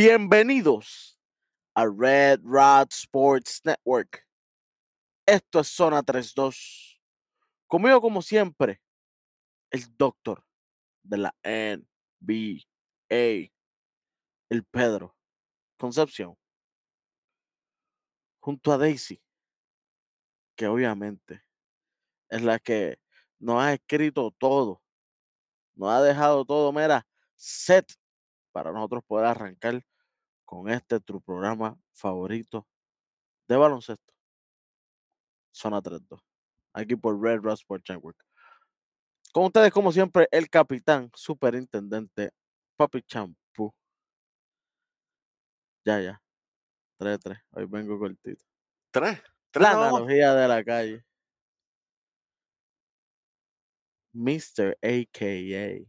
Bienvenidos a Red Rod Sports Network. Esto es Zona 32. Conmigo, como siempre, el doctor de la NBA, el Pedro Concepción, junto a Daisy, que obviamente es la que nos ha escrito todo, nos ha dejado todo, mira, set para nosotros poder arrancar con este tu programa favorito de baloncesto. Zona 32. Aquí por Red Rod Sports Network. Con ustedes, como siempre, el capitán, superintendente, Papi Champú. Ya, ya. 3-3. Hoy vengo cortito. Tres. Tres La nada más. analogía de la calle. Mr. AKA.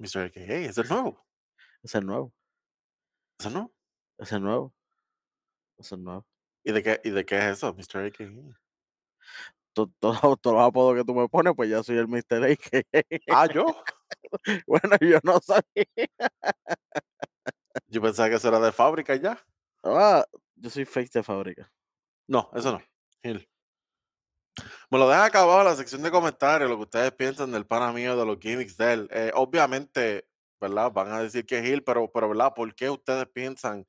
Mr. AKA, es el nuevo. Es el nuevo. ¿Es el nuevo? Es el nuevo. Es el nuevo. ¿Y de qué, y de qué es eso, Mr. AKA? To- Todos todos los apodos que tú me pones, pues ya soy el Mr. AKA. Ah, yo. Bueno, yo no sabía. Yo pensaba que eso era de fábrica ya. Ah, yo soy face de fábrica. No, eso no. Gil. Me lo deja en la sección de comentarios lo que ustedes piensan del pana mío, de los gimmicks de él. Eh, obviamente, ¿verdad? Van a decir que es Gil, pero, pero ¿verdad? ¿Por qué ustedes piensan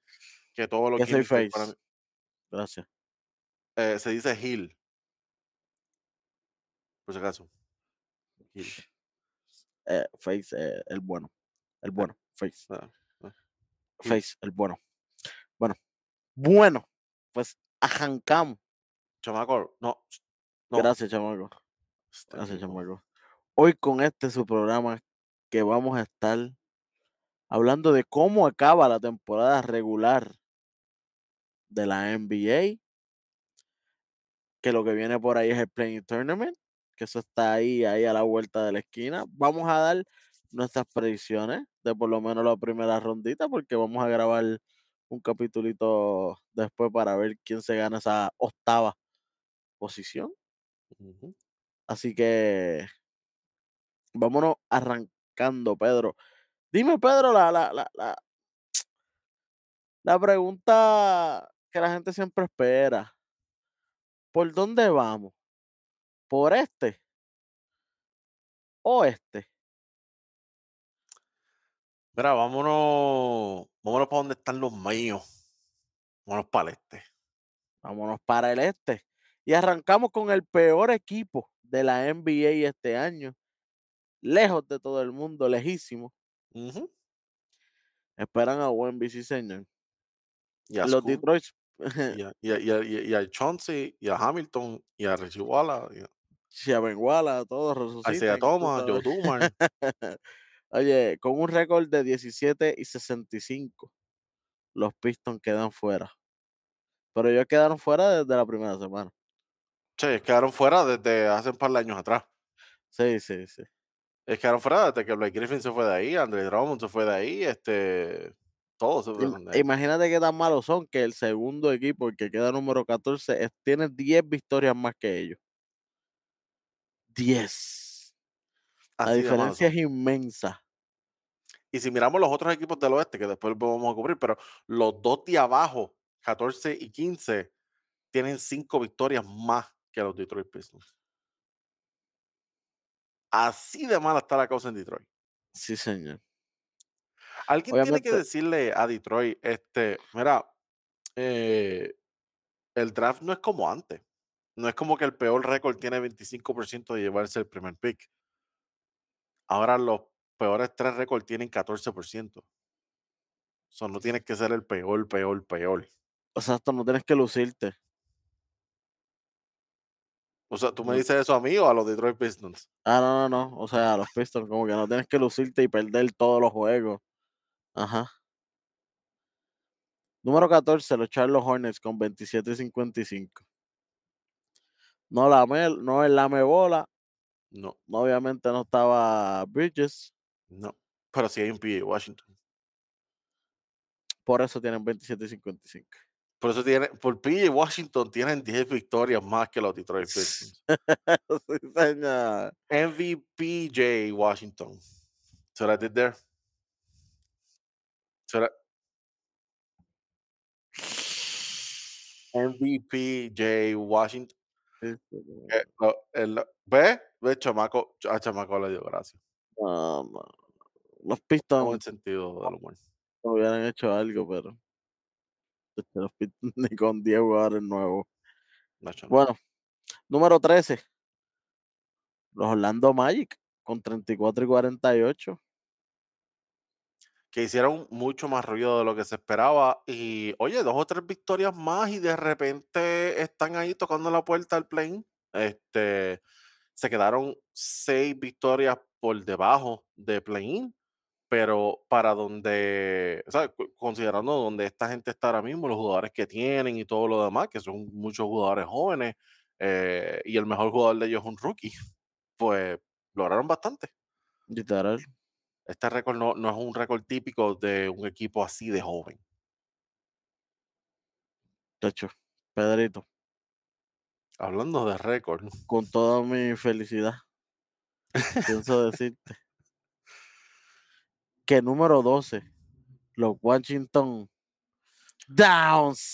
que todos los Que gimmicks face. Gracias. eh, se dice Gil? Por si acaso. Gil. Eh, face, el bueno. El bueno. Face. Ah, ah. Face, el bueno. Bueno. Bueno. Pues arrancamos. Chamaco, no. No. Gracias, chamaco. Gracias, tipo. chamaco. Hoy con este su programa que vamos a estar hablando de cómo acaba la temporada regular de la NBA. Que lo que viene por ahí es el Playing Tournament, que eso está ahí, ahí a la vuelta de la esquina. Vamos a dar nuestras predicciones de por lo menos la primera rondita, porque vamos a grabar un capitulito después para ver quién se gana esa octava posición. Así que vámonos arrancando, Pedro. Dime, Pedro, la, la, la, la, la pregunta que la gente siempre espera. ¿Por dónde vamos? ¿Por este? ¿O este? Mira, vámonos, vámonos para donde están los míos. Vámonos para el este. Vámonos para el este. Y arrancamos con el peor equipo de la NBA este año. Lejos de todo el mundo, lejísimo. Esperan a Wemby, sí, señor. Y a Los Detroit. y a, y a- y a- y a- y a Chauncey, y a Hamilton, y a Richie Wallace, y a todos resucitan. tú Thomas, Joe. Dumar. Oye, con un récord de 17 y 65, los Pistons quedan fuera. Pero ellos quedaron fuera desde la primera semana. Che, quedaron fuera desde hace un par de años atrás. Sí, sí, sí. Es quedaron fuera desde que Blake Griffin se fue de ahí, Andre Drummond se fue de ahí, este, todos se fueron de ahí. Imagínate qué tan malos son que el segundo equipo, el que queda número 14, es- tiene 10 victorias más que ellos. 10. La diferencia es inmensa. Y si miramos los otros equipos del oeste, que después vamos a cubrir, pero los dos de abajo, 14 y 15, tienen cinco victorias más que los Detroit Pistons. Así de mala está la cosa en Detroit. Sí, señor. Alguien tiene que decirle a Detroit, este, mira, eh, el draft no es como antes. No es como que el peor récord tiene 25% de llevarse el primer pick. Ahora los peores tres récords tienen 14%. So, no tienes que ser el peor, peor, peor. O sea, hasta no tienes que lucirte. O sea, ¿tú me dices eso a mí o a los Detroit Pistons? Ah, no, no, no. O sea, los Pistons, como que no tienes que lucirte y perder todos los juegos. Ajá. Número 14, los Charlotte Hornets con 27 y 55. No, no el lame bola. No, no, Obviamente no estaba Bridges. no. Pero sí hay un PJ Washington. Por eso tienen 27 y 55. Por eso tiene, por PJ Washington tienen 10 victorias más que los Detroit Pistons. sí, señor. MVP J Washington. So I did there. será MVP Jay Washington. Eh, lo el ¿ves? ¿Ves? Chamaco a chamaco le dio gracia. no, no. Los Pistons el sentido del humor. hubieran hecho algo, pero ni con 10 jugadores nuevos. Nacho. Bueno, número 13. Los Orlando Magic con 34 y 48. Que hicieron mucho más ruido de lo que se esperaba. Y, oye, 2 o 3 victorias más y de repente están ahí tocando la puerta al play-in. Este, se quedaron 6 victorias por debajo de play-in, pero para donde, o sea, considerando donde esta gente está ahora mismo, los jugadores que tienen y todo lo demás, que son muchos jugadores jóvenes, eh, y el mejor jugador de ellos es un rookie, pues lograron bastante. Literal. Este récord no no es un récord típico de un equipo así de joven. Tacho, Pedrito, Hablando de récord, con toda mi felicidad, pienso decirte que número 12, los Washington Downsides.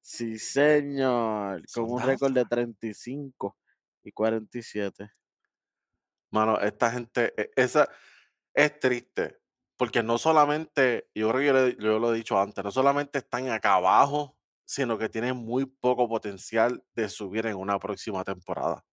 Sí, señor, con un récord de Downsides. 35 y 47. mano, esta gente, e esa es triste, porque no solamente, yo creo que yo yo lo he dicho antes, no solamente están acá abajo, sino que tienen muy poco potencial de subir en una próxima temporada.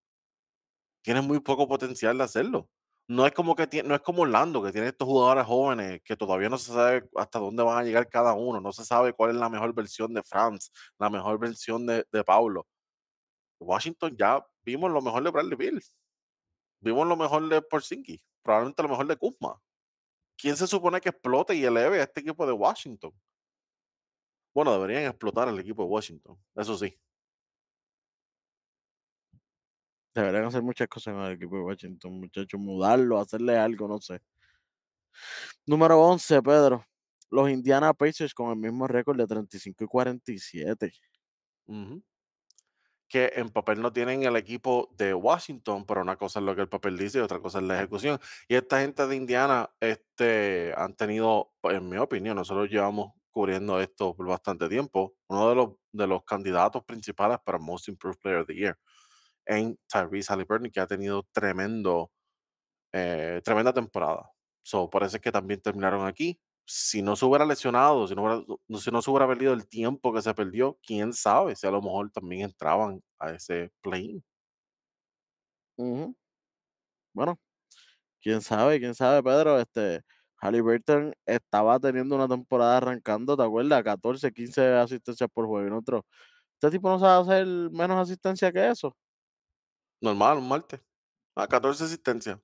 Tienen muy poco potencial de hacerlo. No es como que tie no es como Orlando, que tiene estos jugadores jóvenes que todavía no se sabe hasta dónde van a llegar cada uno, no se sabe cuál es la mejor versión de Franz, la mejor versión de de Paulo. Washington ya vimos lo mejor de Bradley Beal, vimos lo mejor de Porzingis, probablemente lo mejor de Kuzma. ¿Quién se supone que explote y eleve a este equipo de Washington? Bueno, deberían explotar el equipo de Washington, eso sí. Deberían hacer muchas cosas en el equipo de Washington, muchachos, mudarlo, hacerle algo, no sé. Número 11, Pedro, los Indiana Pacers con el mismo récord de 35 y 47. Ujú. Que en papel no tienen el equipo de Washington, pero una cosa es lo que el papel dice y otra cosa es la ejecución. Y esta gente de Indiana, este, han tenido, pues, en mi opinión, nosotros llevamos cubriendo esto por bastante tiempo, uno de los, de los candidatos principales para Most Improved Player of the Year en Tyrese Halliburton, que ha tenido tremendo, eh, tremenda temporada. So, por eso es que también terminaron aquí. Si no se hubiera lesionado, si no, si se hubiera perdido el tiempo que se perdió, quién sabe si a lo mejor también entraban a ese Ujú. Bueno, quién sabe, quién sabe, Pedro. Este, Halliburton estaba teniendo una temporada arrancando, ¿te acuerdas? 14, 15 asistencias por juego. Y nosotros, este tipo no sabe hacer menos asistencia que eso. Normal, un martes. A 14 asistencias.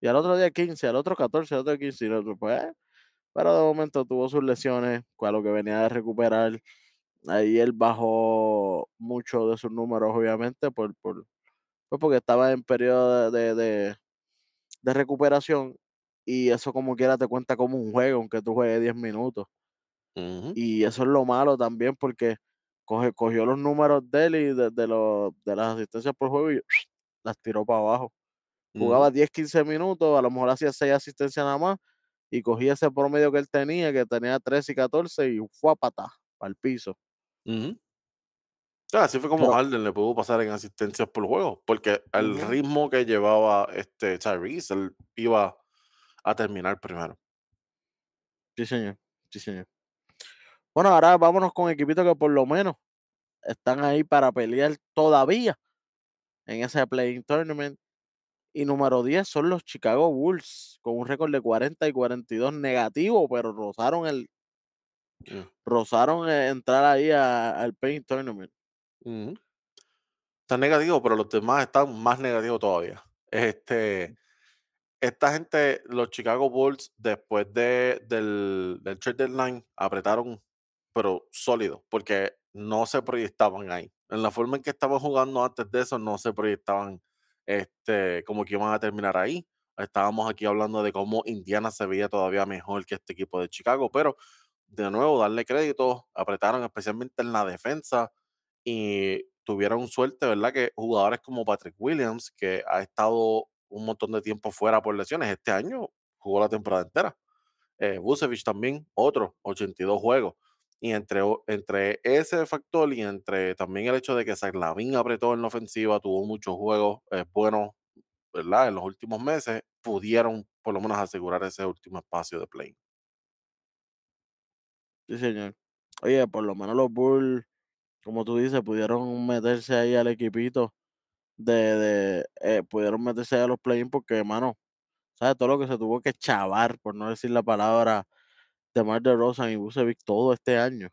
Y al otro día 15, al otro 14, al otro 15. Y el otro, pues, pero de momento tuvo sus lesiones, con lo que venía de recuperar. Ahí él bajó mucho de sus números, obviamente, por, por, pues porque estaba en periodo de, de, de- de recuperación. Y eso como quiera te cuenta como un juego, aunque tú juegues 10 minutos. Y eso es lo malo también, porque coge, cogió los números de él y de, de los, de las asistencias por juego y las tiró para abajo. Jugaba 10, 15 minutos, a lo mejor hacía 6 asistencias nada más, y cogía ese promedio que él tenía, que tenía 13 y 14, y fue a patar, para el piso. Ah, así fue como Pero, Harden le pudo pasar en asistencias por juego, porque el ritmo que llevaba este Tyrese, él iba a terminar primero. sí, señor, sí, señor. Bueno, ahora vámonos con equipitos que por lo menos están ahí para pelear todavía en ese play tournament. Y número 10 son los Chicago Bulls, con un récord de 40 y 42 negativo, pero rozaron el, Mm, rozaron eh, entrar ahí a- al play tournament. Está negativo, pero los demás están más negativos todavía. Este, esta gente, los Chicago Bulls, después de, del, del trade deadline, apretaron, pero sólido, porque no se proyectaban ahí. En la forma en que estaban jugando antes de eso, no se proyectaban este, como que iban a terminar ahí. Estábamos aquí hablando de cómo Indiana se veía todavía mejor que este equipo de Chicago, pero de nuevo, darle crédito, apretaron especialmente en la defensa y tuvieron suerte, ¿verdad? Que jugadores como Patrick Williams, que ha estado un montón de tiempo fuera por lesiones, este año jugó la temporada entera. Eh, también, otro, 82 juegos. Y entre, entre ese factor y entre también el hecho de que Zach apretó en la ofensiva, tuvo muchos juegos eh, buenos, ¿verdad? En los últimos meses, pudieron por lo menos asegurar ese último espacio de play. Sí, señor. Oye, por lo menos los Bulls, como tú dices, pudieron meterse ahí al equipito de, de eh, pudieron meterse ahí a los play porque, hermano, ¿sabes? Todo lo que se tuvo que chavar, por no decir la palabra, de Mar de Rosa y Bucevic todo este año.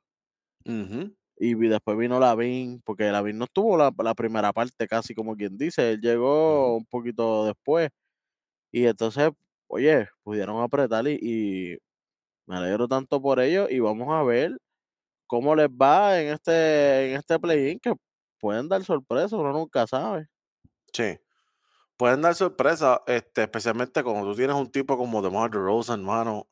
Y después vino Lavin, porque Lavin no estuvo la, la, primera parte, casi como quien dice, él llegó un poquito después. Y entonces, oye, pudieron apretar y, y me alegro tanto por ellos y vamos a ver cómo les va en este, en este play-in, que pueden dar sorpresa, uno nunca sabe. Sí, pueden dar sorpresa, este, especialmente cuando tú tienes un tipo como DeMar DeRozan, hermano,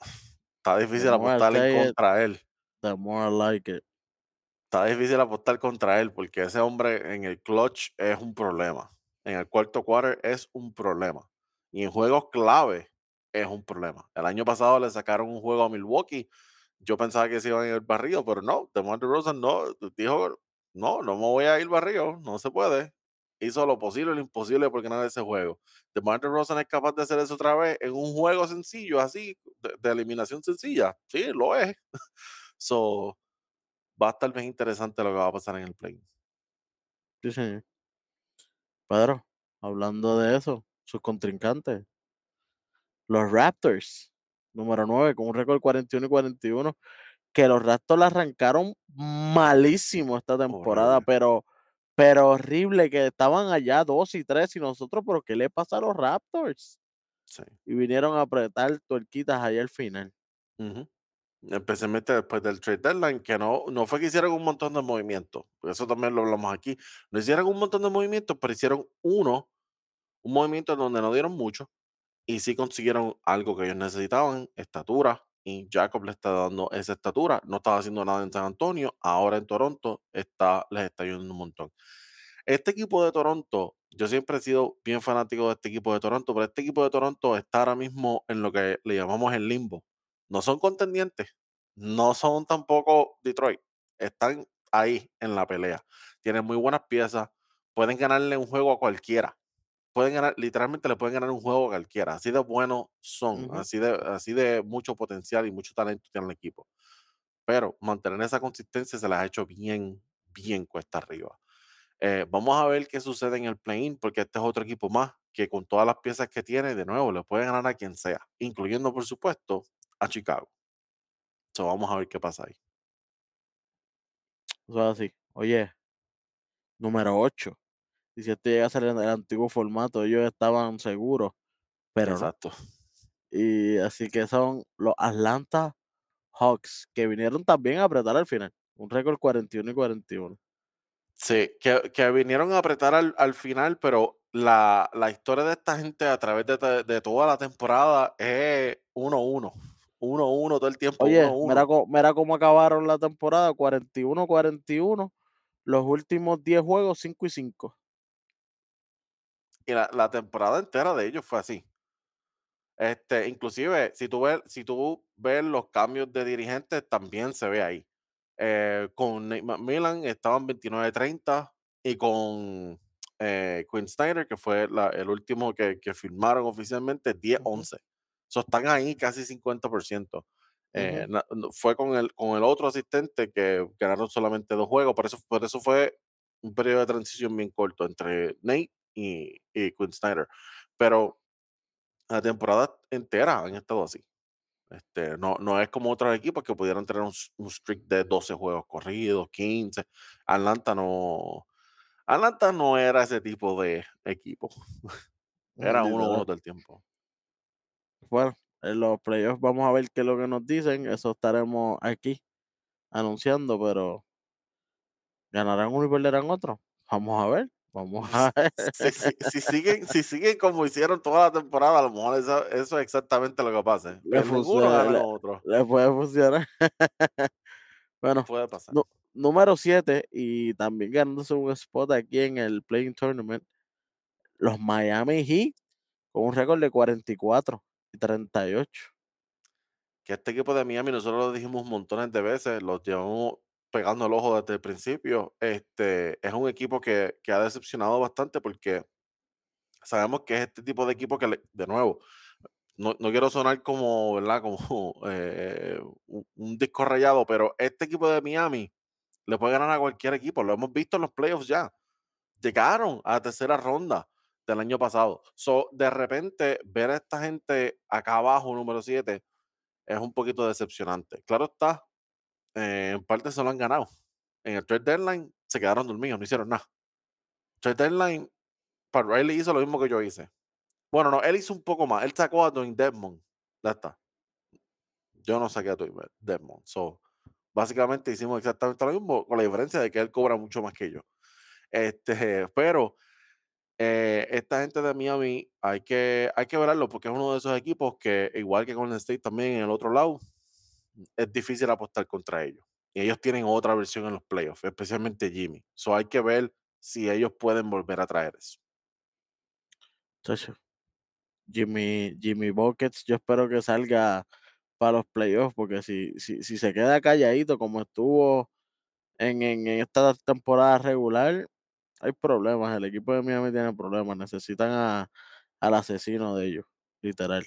está difícil apostar en contra él. The more I like it. Está difícil apostar contra él porque ese hombre en el clutch es un problema. En el cuarto quarter es un problema. Y en juegos clave es un problema. El año pasado le sacaron un juego a Milwaukee. Yo pensaba que se iban a ir barrio, pero no. DeMar DeRozan no. Dijo, no, no me voy a ir barrio. No se puede. Hizo lo posible y lo imposible por ganar ese juego. DeMar DeRozan es capaz de hacer eso otra vez en un juego sencillo, así, de, de eliminación sencilla. Sí, lo es. so, va a estar bien interesante lo que va a pasar en el play. Sí, señor. Pedro, hablando de eso, sus contrincantes, los Raptors, número 9, con un récord 41 y 41, que los Raptors la arrancaron malísimo esta temporada, pero pero horrible que estaban allá 2 y 3 y nosotros, pero ¿qué le pasa a los Raptors? Sí. Y vinieron a apretar tuerquitas allá al final. Especialmente después del trade deadline, que no, no fue que hicieron un montón de movimientos, eso también lo hablamos aquí. No hicieron un montón de movimientos, pero hicieron uno, un movimiento en donde no dieron mucho y sí consiguieron algo que ellos necesitaban, estatura, y Jacob le está dando esa estatura. No estaba haciendo nada en San Antonio, ahora en Toronto está, les está ayudando un montón. Este equipo de Toronto, yo siempre he sido bien fanático de este equipo de Toronto, pero este equipo de Toronto está ahora mismo en lo que le llamamos el limbo no son contendientes, no son tampoco Detroit, están ahí en la pelea. Tienen muy buenas piezas, pueden ganarle un juego a cualquiera. Pueden ganar, literalmente le pueden ganar un juego a cualquiera. Así de buenos son, así, de, así de mucho potencial y mucho talento tiene el equipo. Pero mantener esa consistencia se les ha hecho bien, bien cuesta arriba. Eh, vamos a ver qué sucede en el play-in, porque este es otro equipo más que con todas las piezas que tiene, de nuevo, le puede ganar a quien sea, incluyendo, por supuesto, a Chicago. So, vamos a ver qué pasa ahí. Eso es así. Oye, número 8. Y si este llega a ser en el antiguo formato, ellos estaban seguros, pero Exacto. Y así que son los Atlanta Hawks, que vinieron también a apretar al final. Un récord 41 y 41. Sí, que, que vinieron a apretar al, al final, pero la, la, historia de esta gente a través de, de toda la temporada es 1-1. 1-1 todo el tiempo. Oye, 1 -1. Mira, mira, cómo acabaron la temporada, 41-41. Los últimos 10 juegos, 5 y 5. Y la, la, temporada entera de ellos fue así. Este, inclusive, si tú, ves, si tú ves los cambios de dirigentes, también se ve ahí. Eh, con Nate McMillan estaban 29-30 y con eh, Quinn Snyder, que fue la, el último que, que firmaron oficialmente, 10-11. Uh -huh. So, están ahí casi 50%. Eh, uh -huh. Fue con el, con el otro asistente que ganaron solamente dos juegos, por eso, por eso fue un periodo de transición bien corto entre Nate y, y Quinn Snyder. Pero la temporada entera han estado así. Este, no, no es como otros equipos que pudieran tener un, un, streak de 12 juegos corridos, 15. Atlanta no. Atlanta no era ese tipo de equipo. era uno uno todo el tiempo. Bueno, en los playoffs vamos a ver qué es lo que nos dicen. Eso estaremos aquí anunciando, pero ¿ganarán uno y perderán otro? Vamos a ver. Vamos a ver. Si, si, si, siguen, si siguen como hicieron toda la temporada, a lo mejor eso, eso es exactamente lo que pase. Le, funciona, le, otro. le puede funcionar. bueno, puede pasar. No, número 7 y también ganándose un spot aquí en el Playing Tournament, los Miami Heat con un récord de 44 y 38. Que este equipo de Miami, nosotros lo dijimos montones de veces, los llevamos pegando el ojo desde el principio. Este es un equipo que, que ha decepcionado bastante porque sabemos que es este tipo de equipo que, de nuevo, no, no quiero sonar como, ¿verdad? Como eh, un, un disco rayado, pero este equipo de Miami le puede ganar a cualquier equipo. Lo hemos visto en los playoffs ya. Llegaron a la tercera ronda del año pasado. So, de repente, ver a esta gente acá abajo, número 7, es un poquito decepcionante. Claro está, eh, en parte se lo han ganado. En el trade deadline se quedaron dormidos, no hicieron nada. Trade deadline, Pat Riley hizo lo mismo que yo hice. Bueno, no, él hizo un poco más. Él sacó a Dwayne Desmond. Ya está. Yo no saqué a Dwayne Desmond. So, básicamente hicimos exactamente lo mismo, con la diferencia de que él cobra mucho más que yo. Este, pero eh, esta gente de Miami hay que, hay que verlo porque es uno de esos equipos que, igual que con el State también en el otro lado, es difícil apostar contra ellos. Y ellos tienen otra versión en los playoffs, especialmente Jimmy. So hay que ver si ellos pueden volver a traer eso. Jimmy, Jimmy Buckets, yo espero que salga para los playoffs, porque si, si, si se queda calladito como estuvo en, en, en esta temporada regular, hay problemas. El equipo de Miami tiene problemas. Necesitan a, al asesino de ellos, literal.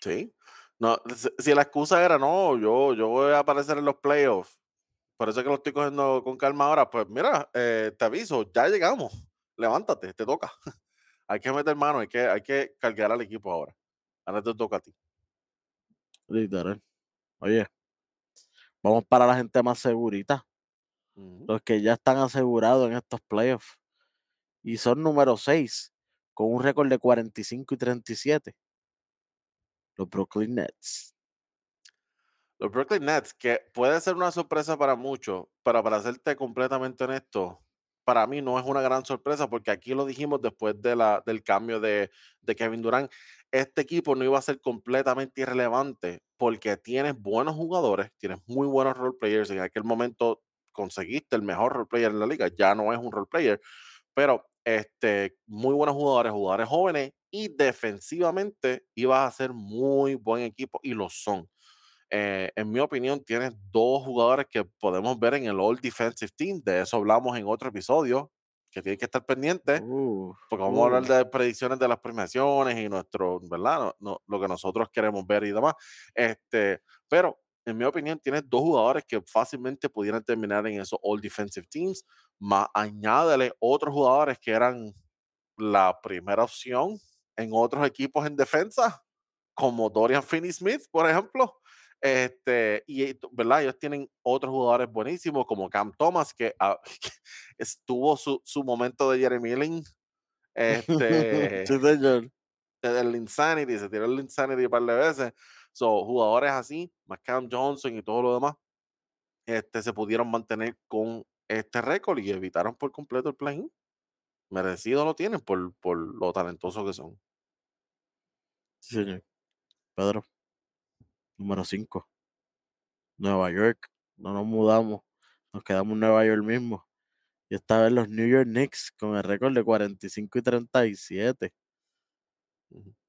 Sí. No, si, la excusa era no, yo, yo voy a aparecer en los playoffs, por eso es que lo estoy cogiendo con calma ahora, pues mira, eh, te aviso, ya llegamos. Levántate, te toca. hay que meter mano, hay que, hay que cargar al equipo ahora. Ahora te toca a ti. Literal. Oye, vamos para la gente más segurita. Los que ya están asegurados en estos playoffs. Y son número 6, con un récord de 45 y 37. Los Brooklyn Nets. Los Brooklyn Nets, que puede ser una sorpresa para muchos, pero para serte completamente honesto, para mí no es una gran sorpresa porque aquí lo dijimos después de la, del cambio de, Kevin Durant. Este equipo no iba a ser completamente irrelevante porque tienes buenos jugadores, tienes muy buenos role players. En aquel momento conseguiste el mejor role player en la liga, ya no es un role player, pero este, muy buenos jugadores, jugadores jóvenes y defensivamente ibas a ser muy buen equipo y lo son. Eh, en mi opinión, tienes dos jugadores que podemos ver en el All Defensive Team. De eso hablamos en otro episodio, que tienen que estar pendientes, Uh, porque vamos a hablar uh, de predicciones de las premiaciones y nuestro, ¿verdad? No- no- lo que nosotros queremos ver y demás. Este, pero, en mi opinión, tienes dos jugadores que fácilmente pudieran terminar en esos All Defensive Teams, más añádele otros jugadores que eran la primera opción en otros equipos en defensa, como Dorian Finney-Smith, por ejemplo. Este, y ¿verdad? Ellos tienen otros jugadores buenísimos como Cam Thomas, que, ah, que estuvo su, su momento de Jeremy Lin, este, sí, señor. el Insanity, se tiró el Insanity un par de veces. So, jugadores así, más Cam Johnson y todo lo demás, este, se pudieron mantener con este récord y evitaron por completo el play Merecido lo tienen por, por lo talentosos que son. Sí, señor. Pedro, número 5. Nueva York. No nos mudamos. Nos quedamos en Nueva York mismo. Y esta vez los New York Knicks con el récord de 45 y 37. Ujú.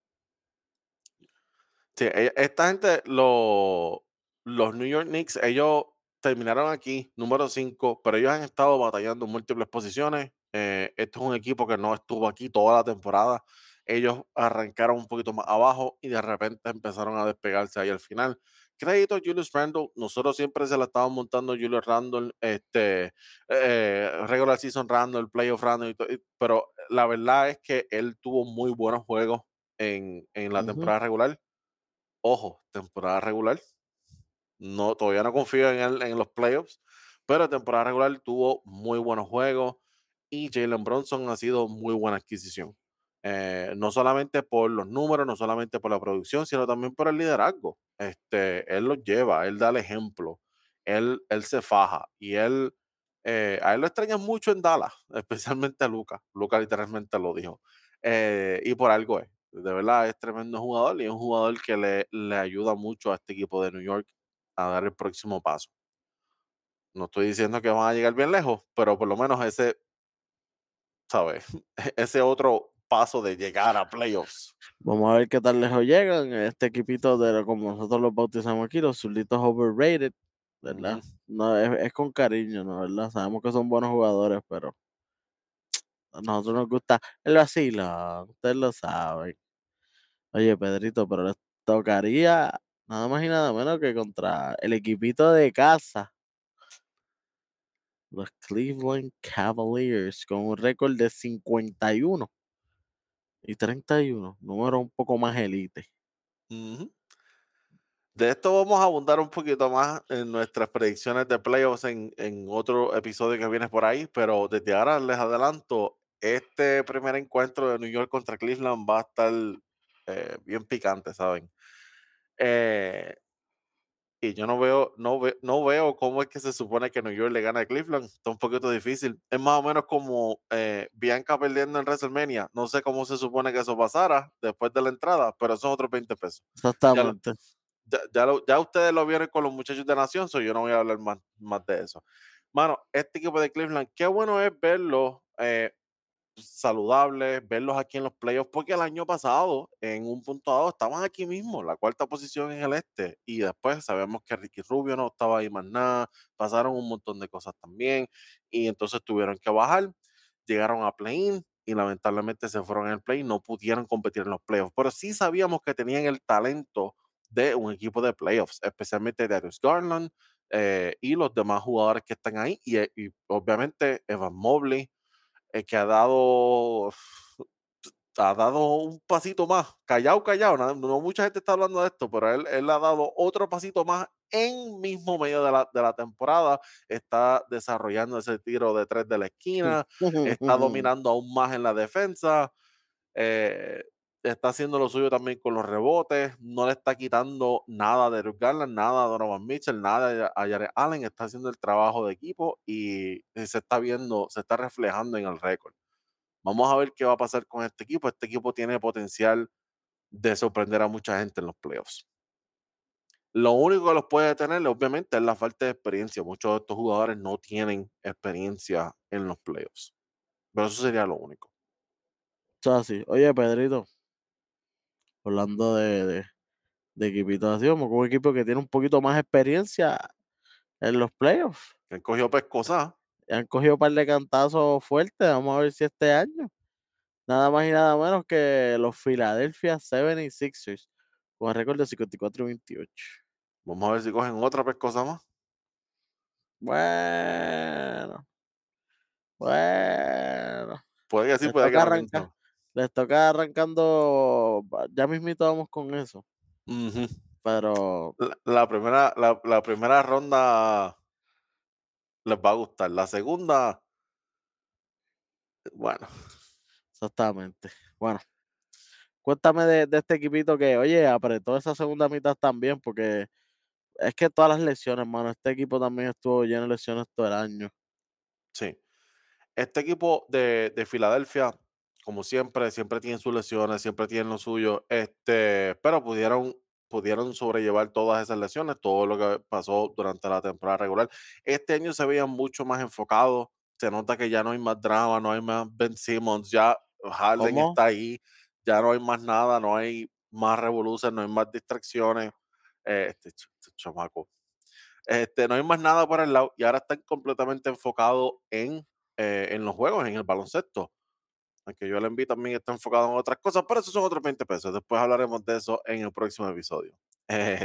Sí, e- esta gente, lo- los New York Knicks, ellos terminaron aquí, número 5, pero ellos han estado batallando en múltiples posiciones. Eh, este es un equipo que no estuvo aquí toda la temporada. Ellos arrancaron un poquito más abajo y de repente empezaron a despegarse ahí al final. Crédito Julius Randle, nosotros siempre se la estábamos montando Julius Randle, este, eh, regular season Randle, playoff Randle, pero la verdad es que él tuvo muy buenos juegos en, en la temporada regular ojo, temporada regular. No, todavía no confío en él en los playoffs, pero temporada regular tuvo muy buenos juegos y Jalen Bronson ha sido muy buena adquisición. Eh, no solamente por los números, no solamente por la producción, sino también por el liderazgo. Este, él los lleva, él da el ejemplo, él, él se faja y él, eh, a él lo extrañan mucho en Dallas, especialmente a Luca. Luca literalmente lo dijo. Eh, y por algo es. De verdad es tremendo jugador y es un jugador que le, le ayuda mucho a este equipo de New York a dar el próximo paso. No estoy diciendo que van a llegar bien lejos, pero por lo menos ese, ¿sabes? Ese otro paso de llegar a playoffs. Vamos a ver qué tan lejos llegan. Este equipito de como nosotros los bautizamos aquí, los zurditos overrated, ¿verdad? No, es, es con cariño, ¿no? ¿Verdad? Sabemos que son buenos jugadores, pero nosotros nos gusta el vacilo, ustedes lo saben. Oye, Pedrito, pero les tocaría nada más y nada menos que contra el equipito de casa. Los Cleveland Cavaliers con un récord de 51 y 31, número un poco más elite. De esto vamos a abundar un poquito más en nuestras predicciones de playoffs en, en otro episodio que viene por ahí, pero desde ahora les adelanto, este primer encuentro de New York contra Cleveland va a estar eh, bien picante, ¿saben? Eh, y yo no veo, no, ve- no veo cómo es que se supone que New York le gana a Cleveland. Está un poquito difícil. Es más o menos como eh, Bianca perdiendo en WrestleMania. No sé cómo se supone que eso pasara después de la entrada, pero son otros 20 pesos. Ya, Exactamente. ya, ya lo- ya ustedes lo vieron con los muchachos de Nación, so yo no voy a hablar más, más de eso. Mano, este equipo de Cleveland, qué bueno es verlo eh, saludables, verlos aquí en los playoffs, porque el año pasado, en un punto dado, estaban aquí mismo, la cuarta posición en el este, y después sabemos que Ricky Rubio no estaba ahí más nada, pasaron un montón de cosas también, y entonces tuvieron que bajar, llegaron a play-in, y lamentablemente se fueron en el play, no pudieron competir en los playoffs, pero sí sabíamos que tenían el talento de un equipo de playoffs, especialmente Darius Garland eh, y los demás jugadores que están ahí, y, y obviamente Evan Mobley, eh, que ha dado ha dado un pasito más, callado, callado, no, no mucha gente está hablando de esto, pero él, él ha dado otro pasito más en mismo medio de la, de la temporada, está desarrollando ese tiro de tres de la esquina, está dominando aún más en la defensa, eh, está haciendo lo suyo también con los rebotes, no le está quitando nada de Eric Garland, nada a Donovan Mitchell, nada a Jared Allen, está haciendo el trabajo de equipo y se está viendo, se está reflejando en el récord. Vamos a ver qué va a pasar con este equipo. Este equipo tiene potencial de sorprender a mucha gente en los playoffs. Lo único que los puede detener, obviamente, es la falta de experiencia. Muchos de estos jugadores no tienen experiencia en los playoffs. Pero eso sería lo único. Oye, Pedrito, hablando de, de, de equipitos así, como un equipo que tiene un poquito más experiencia en los playoffs. Él cogió pescosa. y Han cogido un par de cantazos fuertes. Vamos a ver si este año. Nada más y nada menos que los Philadelphia 76ers con el récord de 54 y 28. Vamos a ver si cogen otra pescosa más. Bueno. Bueno. Puede que sí, puede que arrancar. Les toca arrancando. Ya mismito vamos con eso. Pero la, la primera, la, la primera ronda les va a gustar. La segunda, bueno, exactamente. Bueno. Cuéntame de, de este equipito que, oye, apretó esa segunda mitad también, porque es que todas las lesiones, mano. Este equipo también estuvo lleno de lesiones todo el año. sí. Este equipo de, de Filadelfia, como siempre, siempre tienen sus lesiones, siempre tienen lo suyo, este, pero pudieron, pudieron sobrellevar todas esas lesiones, todo lo que pasó durante la temporada regular. Este año se veían mucho más enfocados, se nota que ya no hay más drama, no hay más Ben Simmons, ya Harden ¿Cómo? está ahí, ya no hay más nada, no hay más revoluciones, no hay más distracciones. Este, este chamaco. Este, no hay más nada por el lado y ahora están completamente enfocados en, eh, en los juegos, en el baloncesto. Aunque yo el envío también está enfocado en otras cosas, pero esos son otros 20 pesos. Después hablaremos de eso en el próximo episodio.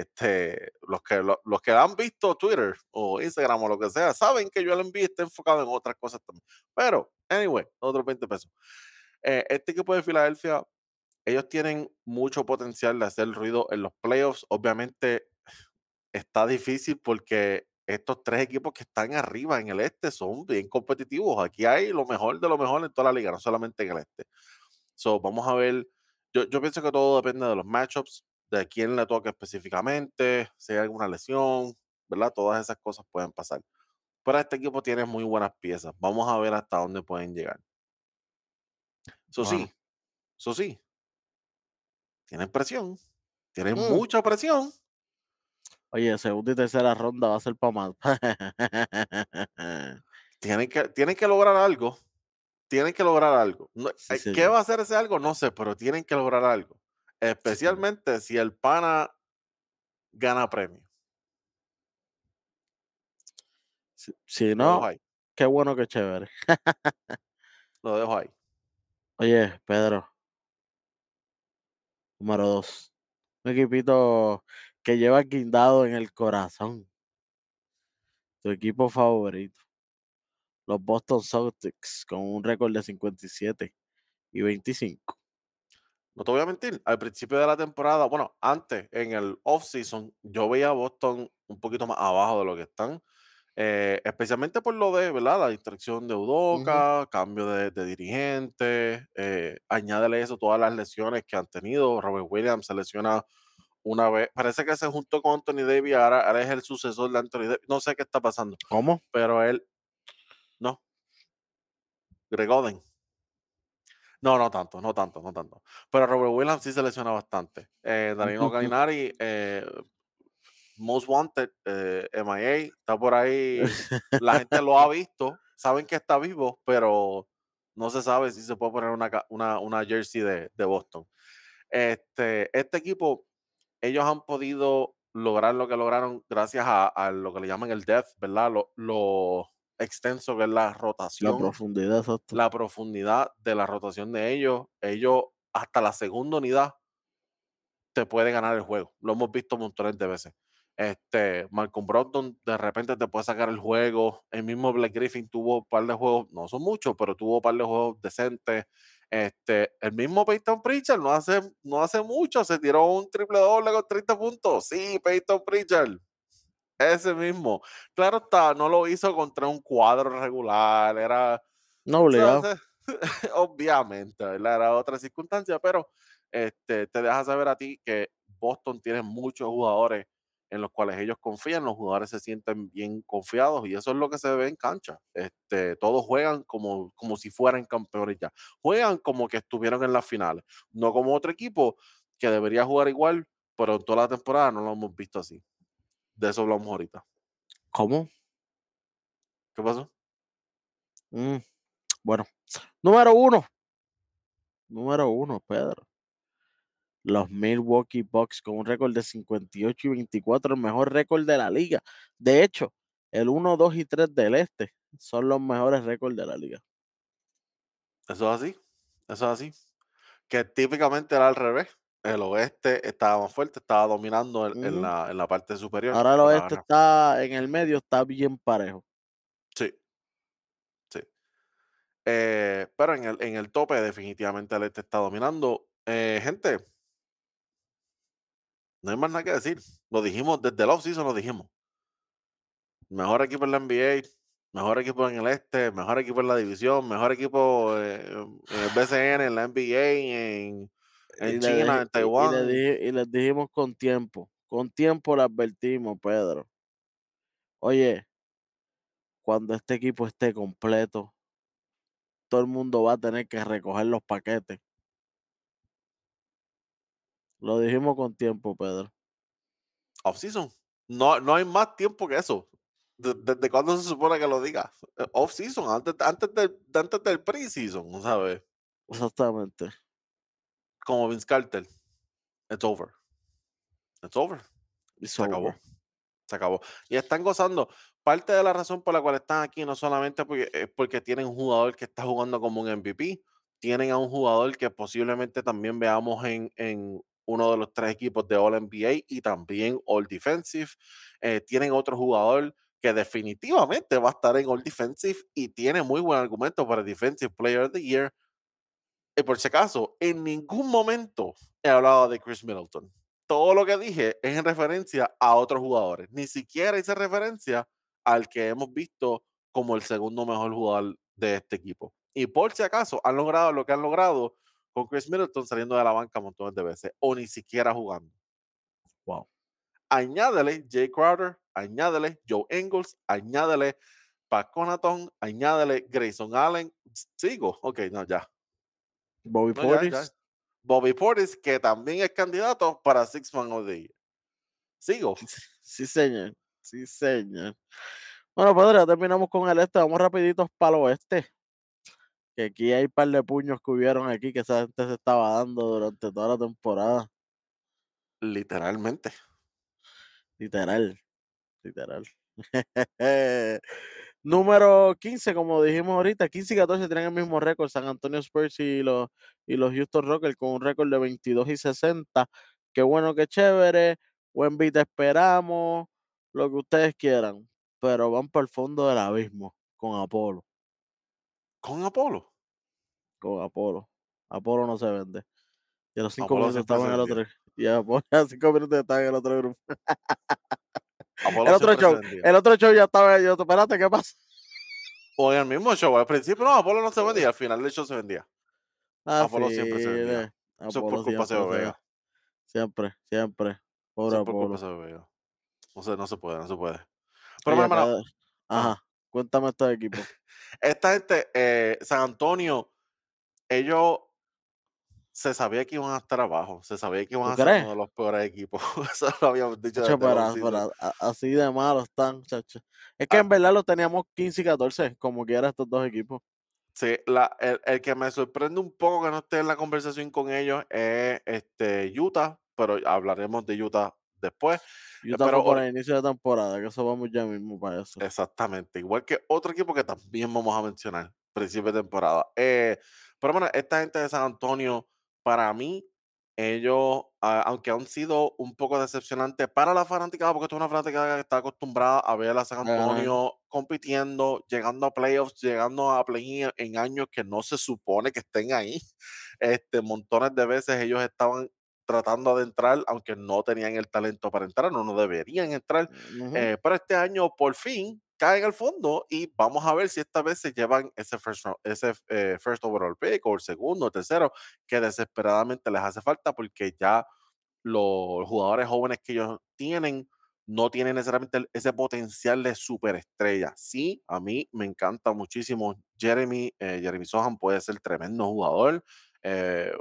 Este, los, que, lo- los que han visto Twitter o Instagram o lo que sea, saben que yo el envío está enfocado en otras cosas también. Pero, anyway, otros 20 pesos. Eh, este equipo de Filadelfia, ellos tienen mucho potencial de hacer ruido en los playoffs. Obviamente, está difícil porque estos tres equipos que están arriba en el este son bien competitivos. Aquí hay lo mejor de lo mejor en toda la liga, no solamente en el este. So, vamos a ver. Yo, yo pienso que todo depende de los matchups, de quién le toca específicamente, si hay alguna lesión, ¿verdad? Todas esas cosas pueden pasar. Pero este equipo tiene muy buenas piezas. Vamos a ver hasta dónde pueden llegar. Eso Bueno. sí, eso sí. Tienen presión. Tienen Mm. mucha presión. Oye, segunda y tercera ronda va a ser para más. Tienen que, tienen que lograr algo. tienen que lograr algo. No, Sí, eh, ¿Qué va a hacer ese algo? No sé, pero tienen que lograr algo. Especialmente si el pana gana premio. Si si no, qué bueno, qué chévere. Lo dejo ahí. Oye, Pedro. Número 2. Un equipito que lleva guindado en el corazón. Tu equipo favorito. Los Boston Celtics con un récord de 57 y 25. No te voy a mentir, al principio de la temporada, bueno, antes, en el off-season, yo veía a Boston un poquito más abajo de lo que están, eh, especialmente por lo de, ¿verdad? La distracción de Ujú. Udoka, cambio de, de dirigente, eh, añádele eso, todas las lesiones que han tenido. Robert Williams se lesiona una vez, parece que se juntó con Anthony Davis, ahora, ahora es el sucesor de Anthony Davis, no sé qué está pasando, ¿Cómo? pero él, no, Greg Oden. No, no tanto, no tanto, no tanto. Pero Robert Williams sí se lesiona bastante. Eh, Danilo Gallinari, eh, Most Wanted, eh, MIA, está por ahí. La gente lo ha visto, saben que está vivo, pero no se sabe si se puede poner una, una, una jersey de, de Boston. Este, este equipo, ellos han podido lograr lo que lograron gracias a, a lo que le llaman el depth, ¿verdad? Lo, lo extenso que es la La rotación profundidad, exacto. la profundidad de la rotación de ellos. Ellos, hasta la segunda unidad, te puede ganar el juego. Lo hemos visto montones de veces. Este, Malcolm Brogdon de repente te puede sacar el juego. El mismo Black Griffin tuvo un par de juegos, no son muchos, pero tuvo un par de juegos decentes. Este, el mismo Peyton Pritchard no hace, no hace mucho, se tiró un triple doble con 30 puntos. Sí, Peyton Pritchard. Ese mismo. Claro está, no lo hizo contra un cuadro regular, era No obligado. obviamente, ¿verdad? Era otra circunstancia, pero este, te deja saber a ti que Boston tiene muchos jugadores en los cuales ellos confían, los jugadores se sienten bien confiados y eso es lo que se ve en cancha. Este, todos juegan como, como si fueran campeones ya. Juegan como que estuvieron en las finales, no como otro equipo que debería jugar igual, pero en toda la temporada no lo hemos visto así. De eso hablamos ahorita. ¿Cómo? ¿Qué pasó? Mm, Bueno, número uno. Número uno, Pedro. Los Milwaukee Bucks con un récord de 58 y 24, el mejor récord de la liga. De hecho, el 1, 2 y 3 del este son los mejores récords de la liga. Eso es así. Eso es así. Que típicamente era al revés. El oeste estaba más fuerte, estaba dominando en, la, en la parte superior. Ahora el la oeste está en el medio, está bien parejo. Sí. Sí. Eh, pero en el, en el tope, definitivamente el este está dominando. Eh, gente, no hay más nada que decir. Lo dijimos desde el offseason, lo dijimos. Mejor equipo en la NBA, mejor equipo en el este, mejor equipo en la división, mejor equipo eh, en el BCN, en la NBA, en, en Y le, China, en y- y le Taiwán. dij- y les dijimos con tiempo. Con tiempo le advertimos, Pedro. Oye, cuando este equipo esté completo, todo el mundo va a tener que recoger los paquetes. Lo dijimos con tiempo, Pedro. Off-season. No, no hay más tiempo que eso. De- ¿Desde cuándo se supone que lo diga? Eh, Off-season, antes, antes, del, antes del pre-season, ¿sabes? Exactamente. Como Vince Carter. It's over. It's over. It's Se acabó. Se acabó. Y están gozando. Parte de la razón por la cual están aquí no solamente porque, es porque tienen un jugador que está jugando como un MVP, tienen a un jugador que posiblemente también veamos en, en uno de los tres equipos de All NBA y también All Defensive. Eh, tienen otro jugador que definitivamente va a estar en All Defensive y tiene muy buen argumento para Defensive Player of the Year. Y por si acaso, en ningún momento he hablado de Chris Middleton. Todo lo que dije es en referencia a otros jugadores. Ni siquiera hice referencia al que hemos visto como el segundo mejor jugador de este equipo. Y por si acaso han logrado lo que han logrado con Chris Middleton saliendo de la banca montones de veces o ni siquiera jugando. Wow. Añádele Jay Crowder, añádele Joe Ingles, añádele Pat Connaughton, añádele Grayson Allen. Sigo, ok, no, ya. Bobby No, Portis. ya. Bobby Portis, que también es candidato para Six Man of the Year. Sigo. Sí, señor. Sí, señor. Bueno, Pedro, ya terminamos con el este. Vamos rapiditos para el oeste. Que aquí hay par de puños que hubieron aquí que esa gente se estaba dando durante toda la temporada. Literalmente. Literal. Literal. Número 15, como dijimos ahorita, 15 y 14 tienen el mismo récord, San Antonio Spurs y los, y los Houston Rockets con un récord de 22 y 60. Qué bueno, qué chévere. Buen beat esperamos, lo que ustedes quieran, pero van por el fondo del abismo con Apolo. ¿Con Apolo? Con Apolo. Apolo no se vende. Y a los cinco Apolo minutos siempre estaba se en el otro. Y a Apolo a cinco minutos estaba en el otro grupo. Apolo El otro siempre show, el otro show ya estaba. Yo, espérate, ¿qué pasa? O en el mismo show, al principio no, Apolo no se vendía, al final del show se vendía. Ah, Apolo siempre se vendía. sí, Eso es Apolo por culpa de siempre Vega. Siempre, siempre. Pobre por culpa Apolo. de Seo Vega. No se, no se puede, no se puede. Pero, hermano, acá- Ajá. Cuéntame estos equipos. Esta gente, eh, San Antonio, ellos se sabía que iban a estar abajo, se sabía que iban ¿Tú a ser crees? uno de los peores equipos. Eso lo habíamos dicho Chacho, desde el pero, off-season. pero a- así de malos están, chacho. Es que Ah. en verdad los teníamos 15 y 14, como quiera estos dos equipos. Sí, la, el, el que me sorprende un poco que no esté en la conversación con ellos es este Utah, pero hablaremos de Utah después. Utah pero or- el inicio de temporada, que eso vamos ya mismo para eso. Exactamente, igual que otro equipo que también vamos a mencionar, principio de temporada. Eh, pero bueno, esta gente de San Antonio, para mí, ellos, ah, aunque han sido un poco decepcionantes para la fanaticada, porque esto es una fanaticada que está acostumbrada a ver a San. Antonio compitiendo, llegando a playoffs, llegando a play en años que no se supone que estén ahí. Este, montones de veces ellos estaban tratando de entrar, aunque no tenían el talento para entrar, no, no deberían entrar. Eh, pero este año por fin caen al fondo y vamos a ver si esta vez se llevan ese first, round- ese, eh, first overall pick o el segundo tercero que desesperadamente les hace falta porque ya los jugadores jóvenes que ellos tienen no tienen necesariamente ese potencial de superestrella. Sí, a mí me encanta muchísimo Jeremy. eh, Jeremy Sohan puede ser tremendo jugador, eh,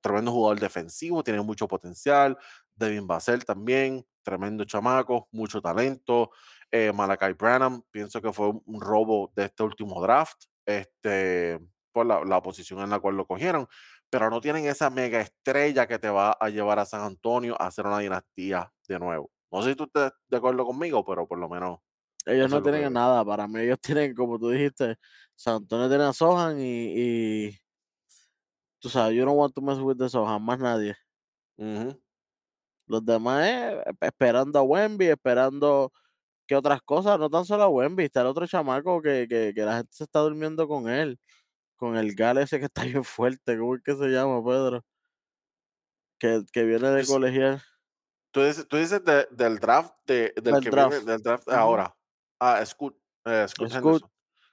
tremendo jugador defensivo, tiene mucho potencial. Devin Vassell también, tremendo chamaco, mucho talento. Eh, Malakai Branham, pienso que fue un- robo de este último draft, este, por la, la posición en la cual lo cogieron, pero no tienen esa mega estrella que te va a llevar a San Antonio a hacer una dinastía de nuevo. No sé si tú estás de acuerdo conmigo, pero por lo menos Ellos no tienen nada. Para mí, ellos tienen, como tú dijiste, San Antonio tiene a Sohan y, y tú sabes, you don't want to mess with the Sohan, más nadie. Los demás es eh, esperando a Wemby, esperando que otras cosas, no tan solo a Wemby, está el otro chamaco que, que, que la gente se está durmiendo con él, con el gal ese que está bien fuerte, ¿cómo es que se llama, Pedro? Que, que viene de Yo colegial Tú dices, tú dices de- del draft, de- del del que viene draft. del draft Ujú. ahora. Ah, Scoot, eh, Scoot Scoot.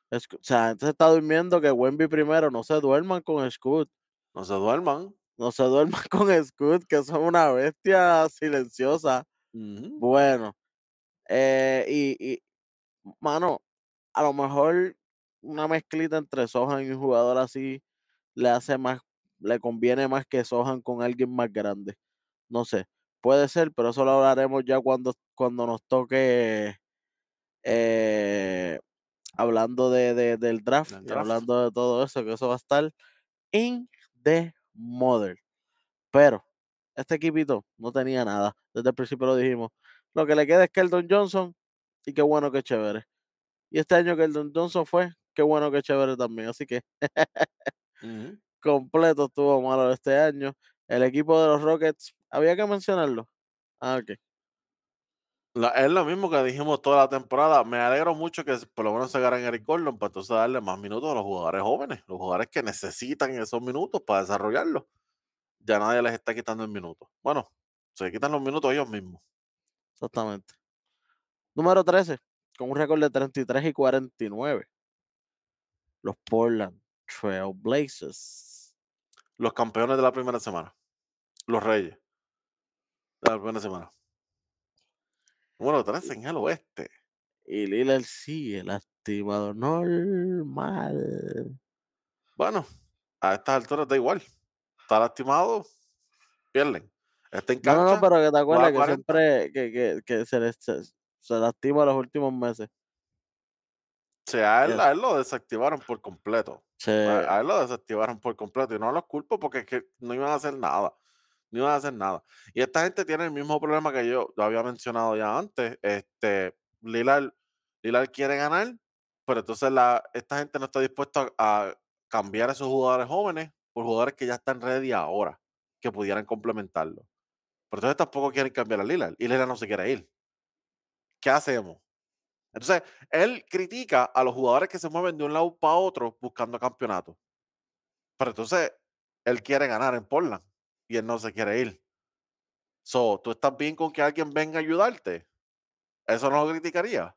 Que, o sea, entonces está durmiendo que Wemby primero, no se duerman con Scoot, No se duerman. no se duerman con Scoot, que son una bestia silenciosa. Bueno, eh, y, y, mano, a lo mejor una mezclita entre Sohan y un jugador así le hace más, le conviene más que Sohan con alguien más grande. No sé, puede ser, pero eso lo hablaremos ya cuando, cuando nos toque eh, hablando de, de- del draft Del y draft. hablando de todo eso, que eso va a estar in the mother. Pero este equipito no tenía nada. Desde el principio lo dijimos. Lo que le queda es Keldon Johnson y qué bueno que chévere. Y este año Keldon Johnson fue, qué bueno que chévere también. Así que completo estuvo malo este año. El equipo de los Rockets, había que mencionarlo. Ah, ok. La- es lo mismo que dijimos toda la temporada. Me alegro mucho que por lo menos se agarren Eric Gordon para entonces darle más minutos a los jugadores jóvenes, los jugadores que necesitan esos minutos para desarrollarlos. Ya nadie les está quitando el minuto. Bueno, se quitan los minutos ellos mismos. Exactamente. Número 13, con un récord de 33 y 49. Los Portland Trail Blazers. Los campeones de la primera semana. Los reyes. De la primera semana. Número 13 en el oeste. Y Lillard sigue lastimado normal. Bueno, a estas alturas da igual. Está lastimado, pierden. Está en No, no, no, cancha, pero que te acuerdas que 40. siempre que, que, que se, les- se, se lastima los últimos meses. Sí, a él a él lo desactivaron por completo. sí, a él lo desactivaron por completo y no los culpo porque es que no iban a hacer nada, no iban a hacer nada. Y esta gente tiene el mismo problema que yo lo había mencionado ya antes, este, quiere ganar, pero entonces la esta gente no está dispuesta a cambiar a esos jugadores jóvenes por jugadores que ya están ready ahora, que pudieran complementarlo. Pero entonces tampoco quieren cambiar a Lillard, y no se quiere ir. ¿Qué hacemos? Entonces, él critica a los jugadores que se mueven de un lado para otro buscando campeonato. Pero entonces, él quiere ganar en Portland y él no se quiere ir. So, ¿tú estás bien con que alguien venga a ayudarte? Eso no lo criticaría.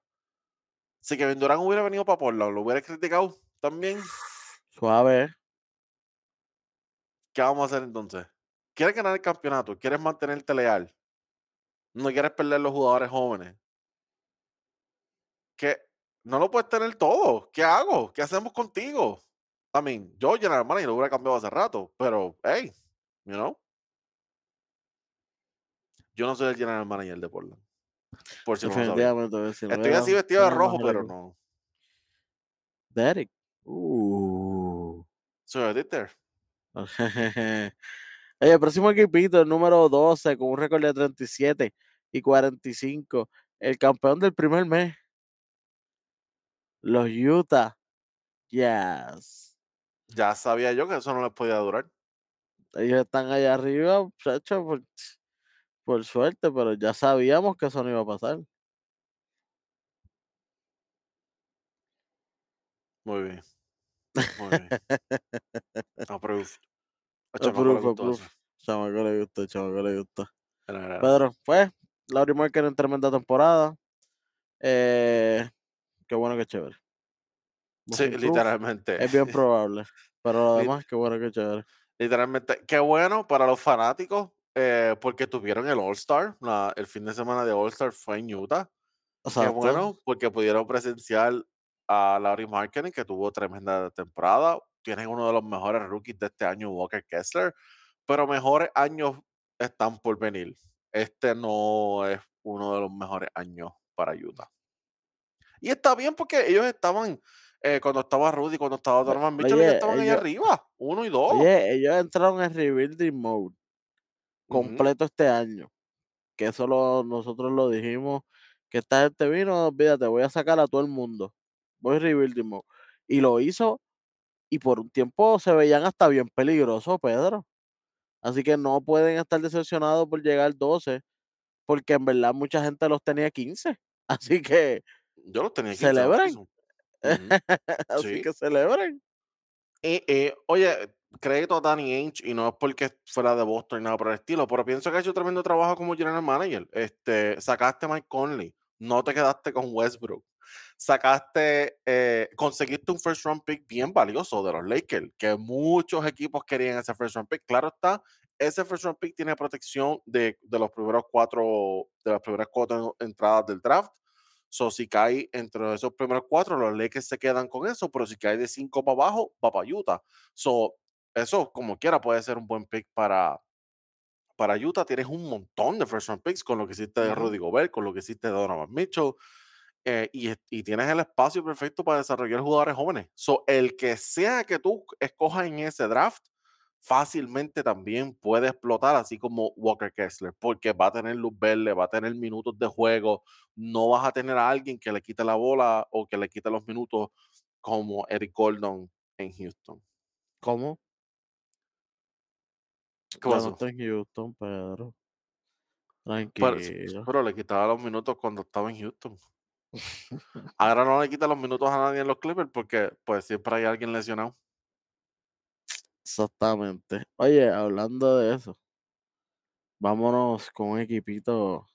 Si Kevin Durant hubiera venido para Portland, ¿lo hubiera criticado también? suave. ¿Qué vamos a hacer entonces? ¿Quieres ganar el campeonato? ¿Quieres mantenerte leal? ¿No quieres perder los jugadores jóvenes? ¿Qué? No lo puedes tener todo. ¿Qué hago? ¿Qué hacemos contigo? I mean, yo General Manager lo hubiera cambiado hace rato, pero hey, you know. Yo no soy el General Manager de Portland. Por si no lo si Estoy así vestido de rojo, pero no. Uh. Soy editor. El próximo equipito, el número 12, con un récord de 37 y 45. El campeón del primer mes. Los Utah Jazz. Ya sabía yo que eso no les podía durar. Ellos están allá arriba, muchachos, por, por suerte, pero ya sabíamos que eso no iba a pasar. Muy bien. Muy bien. Approve. Chamaco le gustó, chamaco le gustó. Pedro, pues, Laurie Marker en tremenda temporada. Eh, qué bueno que chévere. Most Sí, literalmente. Es bien probable. Pero lo Lit- demás, qué bueno que chévere. Literalmente, qué bueno para los fanáticos, eh, porque tuvieron el All-Star. El fin de semana de All-Star fue en Utah. Qué bueno, porque pudieron presenciar a Laurie Marketing, que tuvo tremenda temporada. Tienen uno de los mejores rookies de este año, Walker Kessler. Pero mejores años están por venir. Este no es uno de los mejores años para Utah. Y está bien porque ellos estaban, eh, cuando estaba Rudy, cuando estaba Donovan Mitchell, ellos estaban ahí ellos- arriba, uno y dos. Oye, ellos entraron en rebuilding mode completo este año. Que eso lo- nosotros lo dijimos. Que esta gente vino, olvídate, voy a sacar a todo el mundo. Voy rebuilding mode. Y lo hizo. Y por un tiempo se veían hasta bien peligrosos, Pedro. Así que no pueden estar decepcionados por llegar 12. Porque en verdad mucha gente los tenía 15. Así que Yo los tenía 15 en celebren. Ujú. Así Sí. que celebren. Y, eh, oye, crédito a Danny Ainge, y no es porque fuera de Boston ni nada por el estilo, pero pienso que ha hecho tremendo trabajo como general manager. Este, sacaste a Mike Conley, no te quedaste con Westbrook. Sacaste, eh, conseguiste un first round pick bien valioso de los Lakers, que muchos equipos querían ese first round pick. Claro está, ese first round pick tiene protección de, de los primeros cuatro, de las primeras cuatro entradas del draft. So, si cae entre esos primeros cuatro, los Lakers se quedan con eso, pero si cae de cinco para abajo, va para Utah. So, eso, como quiera, puede ser un buen pick para, para Utah. Tienes un montón de first round picks con lo que hiciste de. Rudy Gobert, con lo que hiciste de Donovan Mitchell. eh, y, y tienes el espacio perfecto para desarrollar jugadores jóvenes. So, el que sea que tú escojas en ese draft, fácilmente también puede explotar, así como Walker Kessler, porque va a tener luz verde, va a tener minutos de juego, no vas a tener a alguien que le quite la bola o que le quite los minutos como Eric Gordon en Houston. ¿Cómo? ¿Qué Ya no estoy en Houston, Pedro. Pero, Tranquilo. pero le quitaba los minutos cuando estaba en Houston. Ahora no le quita los minutos a nadie en los Clippers porque pues siempre hay alguien lesionado. Exactamente. Oye, hablando de eso, vámonos con un equipito.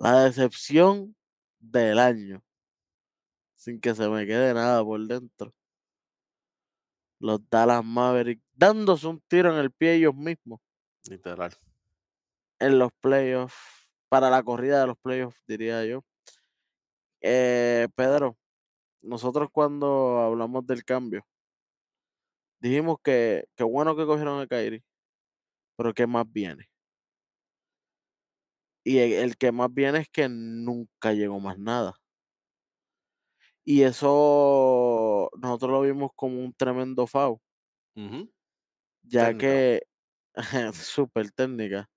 La decepción del año. Sin que se me quede nada por dentro. Los Dallas Mavericks dándose un tiro en el pie ellos mismos Literal. en los playoffs. Para la corrida de los playoffs, diría yo. Eh, Pedro, nosotros cuando hablamos del cambio, dijimos que, que bueno que cogieron a Kyrie, pero ¿qué más viene? Y el el que más viene es que nunca llegó más nada. Y eso nosotros lo vimos como un tremendo foul, Ujú. ya Técnica. que súper técnica,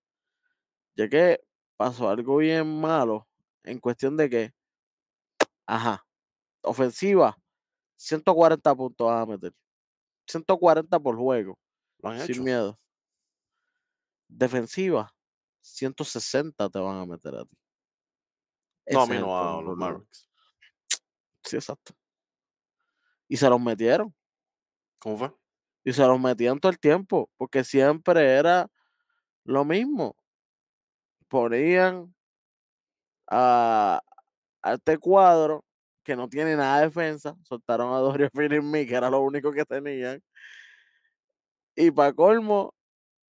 ya que pasó algo bien malo en cuestión de que, ajá, ofensiva, 140 puntos vas a meter, 140 por juego, Lo han sin hecho. miedo. Defensiva, 160 te van a meter a ti. No, a mí no, a los. Mavericks. Sí, exacto. Y se los metieron. ¿Cómo fue? Y se los metían todo el tiempo, porque siempre era lo mismo. Ponían a, a este cuadro que no tiene nada de defensa, soltaron a Dorian Finney-Smith, que era lo único que tenían. Y para colmo,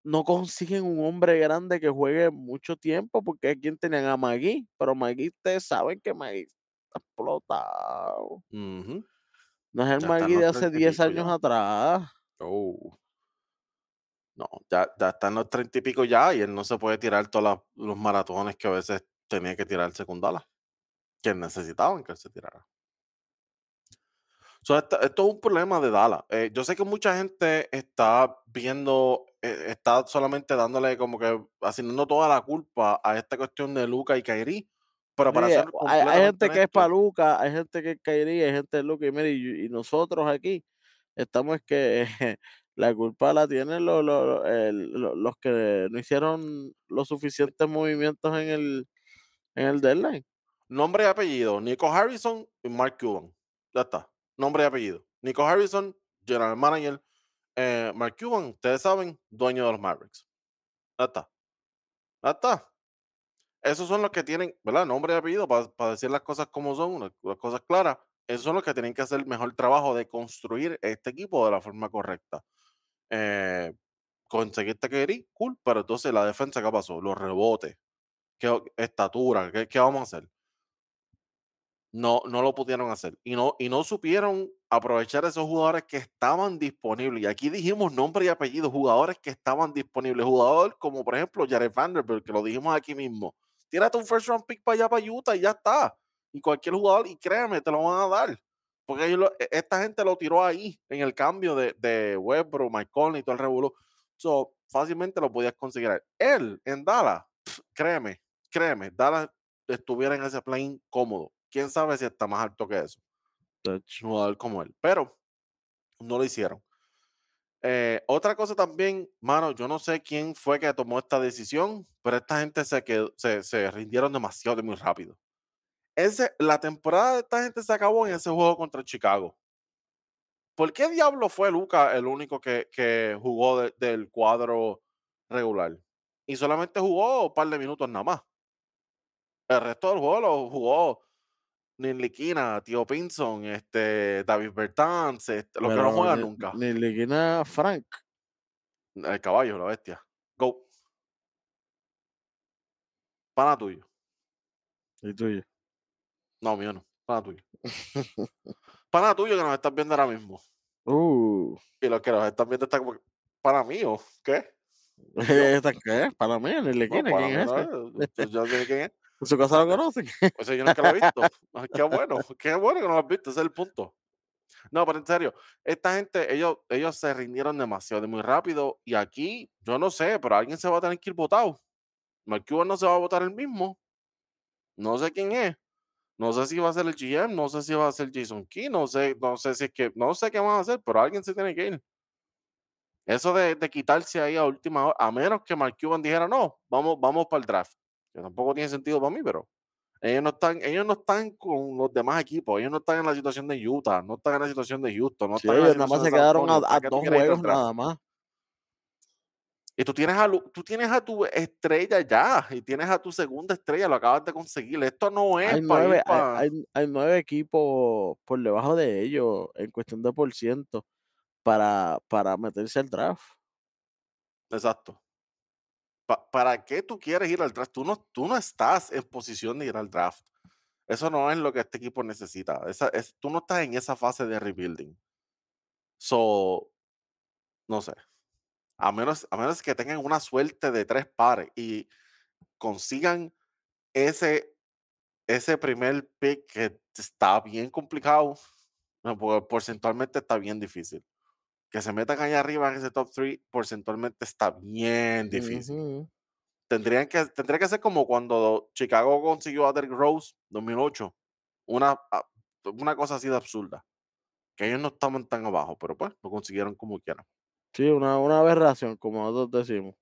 no consiguen un hombre grande que juegue mucho tiempo, porque aquí tenían a Magui, pero Magui, ustedes saben que Magui está explotado. No es el Ya Magui de hace 30 y 10 pico años ya. atrás. Oh. No, ya, ya está en los treinta y pico ya y él no se puede tirar todos los maratones que a veces tenía que tirarse con Dallas, que necesitaban que él se tirara. So, esto, esto es un problema de Dallas. Eh, yo sé que mucha gente está viendo, eh, está solamente dándole como que asignando toda la culpa a esta cuestión de Luca y Kyrie, pero Sí, para eh, ser hay, hay gente que es para Luca, hay gente que es Kyrie, hay gente de Luca y mire, y, nosotros aquí estamos es que la culpa la tienen los, los, el- lo- los que no hicieron los suficientes movimientos en el, en el deadline. Nombre y apellido, Nico Harrison y Mark Cuban. Ya está. Nombre y apellido. Nico Harrison, general manager. eh, Mark Cuban, ustedes saben, dueño de los Mavericks. Ya está. Ya está. Esos son los que tienen, ¿verdad? Nombre y apellido para decir las cosas como son, las, cosas claras. Esos son los que tienen que hacer el mejor trabajo de construir este equipo de la forma correcta. Eh, conseguiste que cool, pero entonces la defensa, ¿qué pasó? Los rebotes, ¿qué estatura? ¿Qué, qué vamos a hacer? No, no lo pudieron hacer. Y no, y no supieron aprovechar esos jugadores que estaban disponibles. Y aquí dijimos nombre y apellido, jugadores que estaban disponibles. Jugador como por ejemplo Jared Vanderbilt, que lo dijimos aquí mismo. Tírate un first round pick para allá, para Utah y ya está. Y cualquier jugador, y créeme, te lo van a dar. Porque ellos lo- e- esta gente lo tiró ahí, en el cambio de, de Westbrook, Mike Conley y todo el revolú. So, fácilmente lo podías conseguir. Él, en Dallas, créeme, créeme, Dallas estuviera en ese plane cómodo. Quién sabe si está más alto que eso. De jugador como él. Pero no lo hicieron. Eh, otra cosa también, mano, yo no sé quién fue que tomó esta decisión, pero esta gente se, quedó, se, se rindieron demasiado y muy rápido. Ese, la temporada de esta gente se acabó en ese juego contra Chicago. ¿Por qué diablo fue Luca el único que, que jugó de- del cuadro regular? Y solamente jugó un par de minutos nada más. El resto del juego lo jugó Niliquina, Tío Pinson, este, David Bertans, este, los que no juegan nunca. ni Liquina Frank. El caballo, la bestia. Go. Pana tuyo. Y tuyo. No, mío no. Pana tuyo. Pana tuyo que nos estás viendo ahora mismo. Uh, Y los que nos están viendo están como, pana mío, ¿qué? ¿esta qué es? Para mí, no, ¿quién es no sé quién es. ¿En su casa lo conocen? Pues yo nunca lo he visto. Ah, Qué bueno, qué bueno que no lo has visto, ese es el punto. No, pero en serio, esta gente, ellos, ellos se rindieron demasiado, de muy rápido. Y aquí, yo no sé, pero alguien se va a tener que ir votado. Mark Cuban no se va a votar el mismo. No sé quién es. No sé si va a ser el GM, no sé si va a ser Jason Key, no sé, no sé si es que, no sé qué van a hacer, pero alguien se tiene que ir. Eso de, de quitarse ahí a última hora, a menos que Mark Cuban dijera, no, vamos, vamos para el draft. Que tampoco tiene sentido para mí, pero ellos no están, ellos no están con los demás equipos, ellos no están en la situación de Utah, no están en la situación de Houston, no Sí, están en la ellos nada más se quedaron a, Antonio. ¿Para a qué tú dos juegos nada más. Y tú tienes, a, tú tienes a tu estrella ya, y tienes a tu segunda estrella, lo acabas de conseguir. Esto no es Hay para nueve, hay nueve equipos por debajo de ellos en cuestión de por ciento para, para meterse al draft. Exacto. Pa- ¿Para qué tú quieres ir al draft? Tú no, tú no estás en posición de ir al draft. Eso no es lo que este equipo necesita. Esa, es, tú no estás en esa fase de rebuilding. So, no sé. A menos, a menos que tengan una suerte de tres pares y consigan ese ese primer pick que está bien complicado, porque porcentualmente está bien difícil. Que se metan allá arriba en ese top 3, porcentualmente está bien difícil. Tendrían que tendría que ser como cuando Chicago consiguió a Derrick Rose, 2008, una a una cosa así de absurda, que ellos no estaban tan abajo, pero, pues, lo consiguieron como quieran. Sí, una una aberración, como nosotros decimos,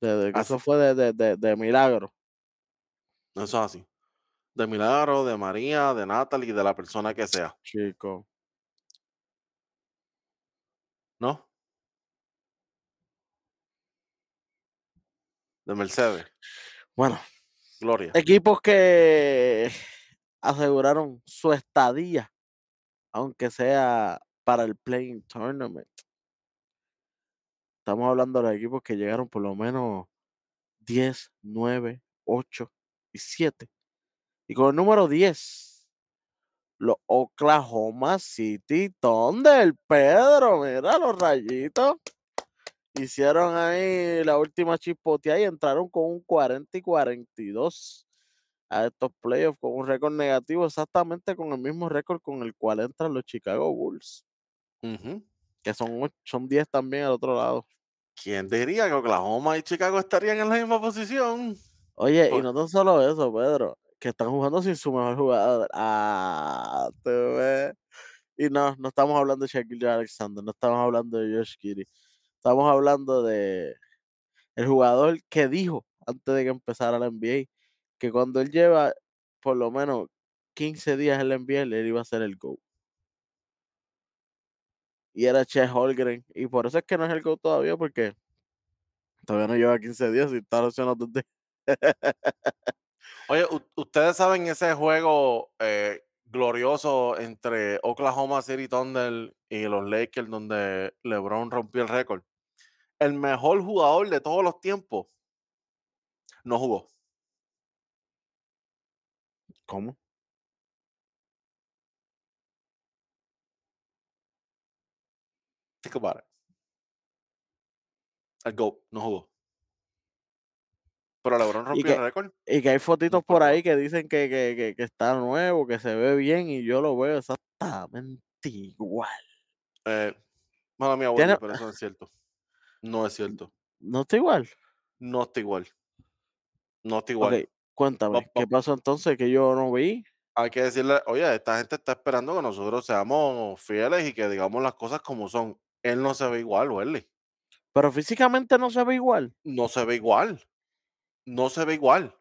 desde que eso fue de de de de milagro. eso es así. De Milagro, de María, de Natalie, de la persona que sea, Chico. ¿No? De Mercedes, Bueno, Gloria. equipos que aseguraron su estadía, aunque sea para el Playing Tournament. Estamos hablando de los equipos que llegaron por lo menos 10, 9, 8 y 7. Y con el número 10, los Oklahoma City Thunder, Pedro, mira los rayitos. Hicieron ahí la última chispoteada y entraron con un 40 y 42 a estos playoffs con un récord negativo, exactamente con el mismo récord con el cual entran los Chicago Bulls, que son, son 10 también al otro lado. ¿Quién diría que Oklahoma y Chicago estarían en la misma posición? Oye, y no tan solo eso, Pedro, que están jugando sin su mejor jugador. Ah, te ves. Y no, no estamos hablando de Shaquille Alexander, no estamos hablando de Josh Giddey. Estamos hablando de el jugador que dijo antes de que empezara la NBA que cuando él lleva por lo menos 15 días en la NBA, él iba a ser el GOAT. Y era Chet Holmgren. Y por eso es que no es el GOAT todavía, porque todavía no lleva 15 días y está lesionado. Oye, ustedes saben ese juego eh, glorioso entre Oklahoma City Thunder y los Lakers donde LeBron rompió el récord. El mejor jugador de todos los tiempos no jugó. ¿Cómo? Think about it. El GOAT no jugó. Pero LeBron rompió el que, récord. y que hay fotitos por ahí que dicen que, que, que, está nuevo, que se ve bien, y yo lo veo exactamente igual. Eh, mala mía, Wendy, pero eso no es cierto. No es cierto. No está igual. No está igual. No está igual. Cuéntame, Va- ¿qué pasó entonces que yo no vi? hay que decirle, oye, esta gente está esperando que nosotros seamos fieles y que digamos las cosas como son. Él no se ve igual, Welly. Pero físicamente no se ve igual. No se ve igual. No se ve igual.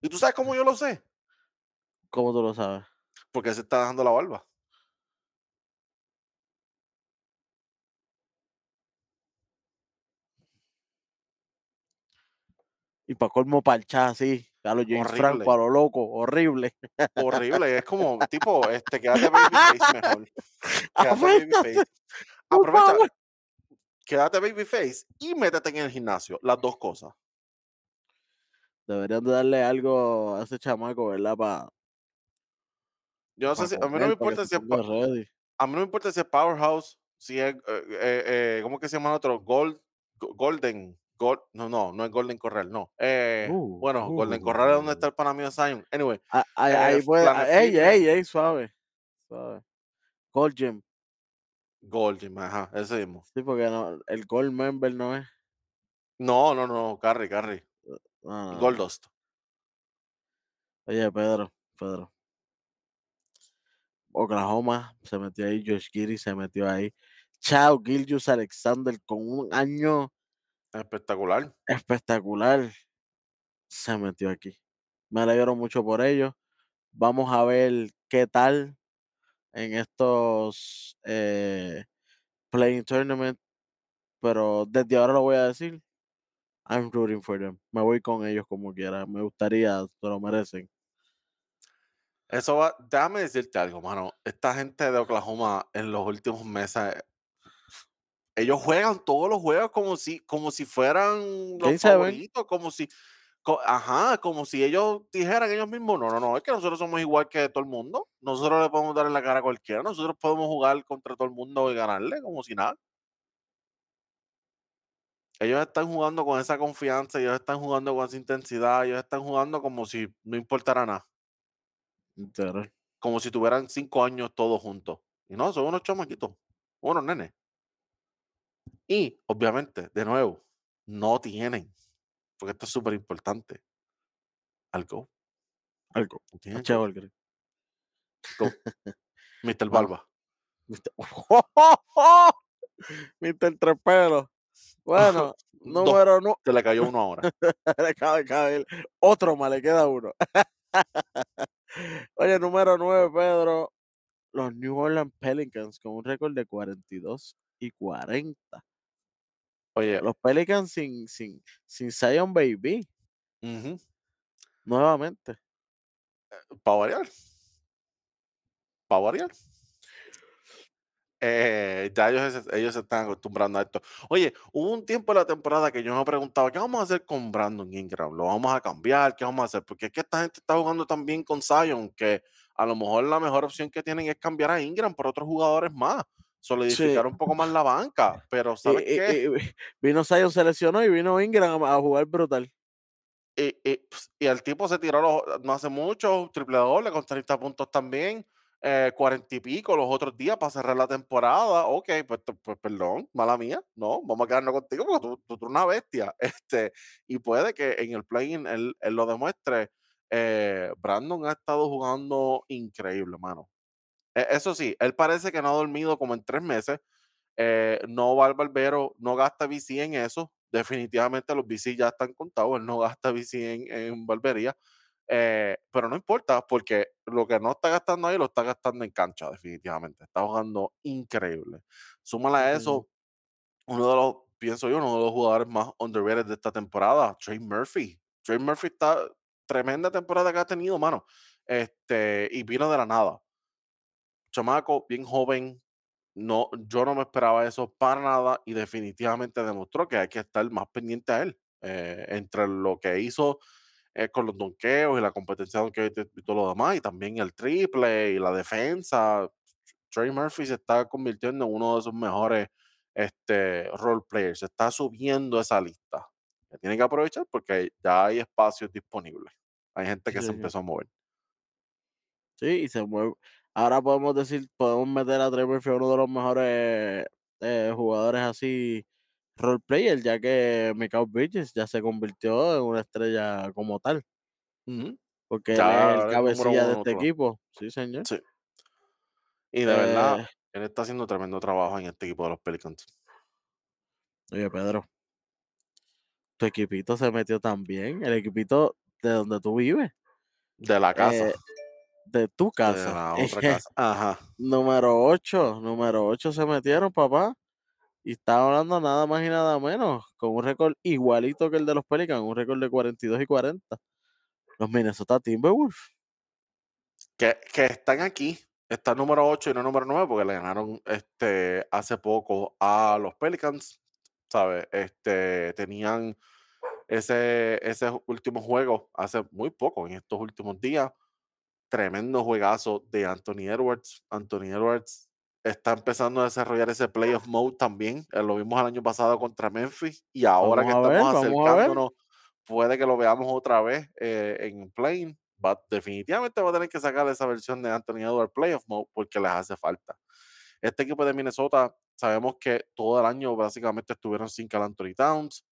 ¿Y tú sabes cómo yo lo sé? ¿Cómo tú lo sabes? Porque se está dejando la barba. Y para colmo parchar así, a los James Franco, a lo loco, horrible. Horrible. Es como, tipo, este, quédate babyface mejor. Quédate babyface. Aprovecha, quédate babyface y métete en el gimnasio. Las dos cosas. Deberían de darle algo a ese chamaco, ¿verdad? Para Yo no sé si, a mí no me importa si es, a mí no me importa si es Powerhouse, si es, eh, eh, eh, ¿cómo que se llama el otro? Gold, Go- Golden, Gold, no, no, no es Golden Corral, no. Eh, Uh, bueno, Golden Corral es donde está el pana mío Zion. Anyway, Ah, Ahí, eh, ahí puede. Ey, ey, ey, suave. Suave. Gold Gym. Golden, ajá, ese mismo. Sí, porque no, el Gold Member no es. No, no, no, Carry, Carry, no. Goldust. Oye, Pedro, Pedro. Oklahoma se metió ahí, Josh Giddy se metió ahí. Chao, Gilgius Alexander con un año Espectacular. espectacular se metió aquí. Me alegro mucho por ello. Vamos a ver qué tal en estos eh, playing tournament. Pero desde ahora lo voy a decir. I'm rooting for them. Me voy con ellos como quiera. Me gustaría, se lo merecen. Eso va, déjame decirte algo, mano. Esta gente de Oklahoma en los últimos meses, ellos juegan todos los juegos como si, como si fueran los favoritos, como si, co- ajá, como si ellos dijeran ellos mismos, no, no, no, es que nosotros somos igual que todo el mundo. Nosotros le podemos dar en la cara a cualquiera, nosotros podemos jugar contra todo el mundo y ganarle como si nada. Ellos están jugando con esa confianza, ellos están jugando con esa intensidad, ellos están jugando como si no importara nada, Literal. como si tuvieran 5 años todos juntos. Y no, son unos chamaquitos, unos nenes. Y, obviamente, de nuevo, no tienen, porque esto es súper importante, algo, Algo. no tienen Che go. Valkyrie. Go. Mr. Barba. Mister Mister Tres Pelos. Bueno, número no. Se le cayó uno ahora. le otro más, le queda uno. Oye, número 9, Pedro. Los New Orleans Pelicans con un récord de 42 y 40. Oye, Los Pelicans sin, sin, sin Zion Baby, ujú, nuevamente. para variar. Para variar. Eh, ya ellos, se- ellos se están acostumbrando a esto. Oye, hubo un tiempo en la temporada que yo me preguntaba, ¿qué vamos a hacer con Brandon Ingram? ¿Lo vamos a cambiar? ¿Qué vamos a hacer? Porque es que esta gente está jugando tan bien con Zion que a lo mejor la mejor opción que tienen es cambiar a Ingram por otros jugadores más, solidificar un poco más la banca. Pero ¿sabes y- qué? vino Zion, se lesionó y vino Ingram a, a jugar brutal. Y, y, ps, y el tipo se tiró los- no hace mucho, triple doble con 30 puntos también, eh, 40 y pico los otros días para cerrar la temporada. Ok, pues, pues perdón, mala mía, no, vamos a quedarnos contigo porque tú, tú, tú eres una bestia. Este, y puede que en el play-in él, él lo demuestre. Eh, Brandon ha estado jugando increíble, mano. E- Eso sí, él parece que no ha dormido como en tres meses. Eh, no va al barbero, no gasta VC en eso. Definitivamente los VC ya están contados, él no gasta VC en, en barbería. Eh, pero no importa, porque lo que no está gastando ahí lo está gastando en cancha, definitivamente. Está jugando increíble. Súmale a eso, uno de los, pienso yo, uno de los jugadores más underrated de esta temporada, Trey Murphy. Trey Murphy está tremenda temporada que ha tenido, mano. Este, y vino de la nada. Chamaco, bien joven, no, yo no me esperaba eso para nada y definitivamente demostró que hay que estar más pendiente a él. eh, entre lo que hizo eh, con los donqueos y la competencia de y todo lo demás, y también el triple y la defensa. Trey Murphy se está convirtiendo en uno de sus mejores este, role players. Se está subiendo esa lista. Que tiene que aprovechar porque ya hay espacios disponibles. Hay gente Sí, que se empezó a mover. Sí, y se mueve. Ahora podemos decir, podemos meter a Trey Murphy a uno de los mejores eh, jugadores así role player, ya que Michael Bridges ya se convirtió en una estrella como tal, porque él Ya es el es número cabecilla de este otro equipo. Sí, señor. Sí. Y de verdad, Eh, él está haciendo tremendo trabajo en este equipo de los Pelicans. oye, Pedro, tu equipito se metió también, el equipito de donde tú vives, De la casa. eh, de tu de casa. la otra casa. Ajá. número 8, número 8 se metieron, papá. Y estaba hablando nada más y nada menos, con un récord igualito que el de los Pelicans, un récord de 42 y 40. Los Minnesota Timberwolves. Que, que están aquí. Está número 8 y no número 9 porque le ganaron este, hace poco a los Pelicans. ¿Sabes? Este, tenían ese, ese último juego hace muy poco, en estos últimos días. Tremendo juegazo de Anthony Edwards. Anthony Edwards está empezando a desarrollar ese playoff mode también. eh, Lo vimos el año pasado contra Memphis y ahora Vamos que estamos ver. acercándonos, puede que lo veamos otra vez eh, en play. Va, definitivamente va a tener que sacar esa versión de Anthony Edwards playoff mode porque les hace falta. Este equipo de Minnesota, sabemos que todo el año básicamente estuvieron sin Cal Anthony Towns.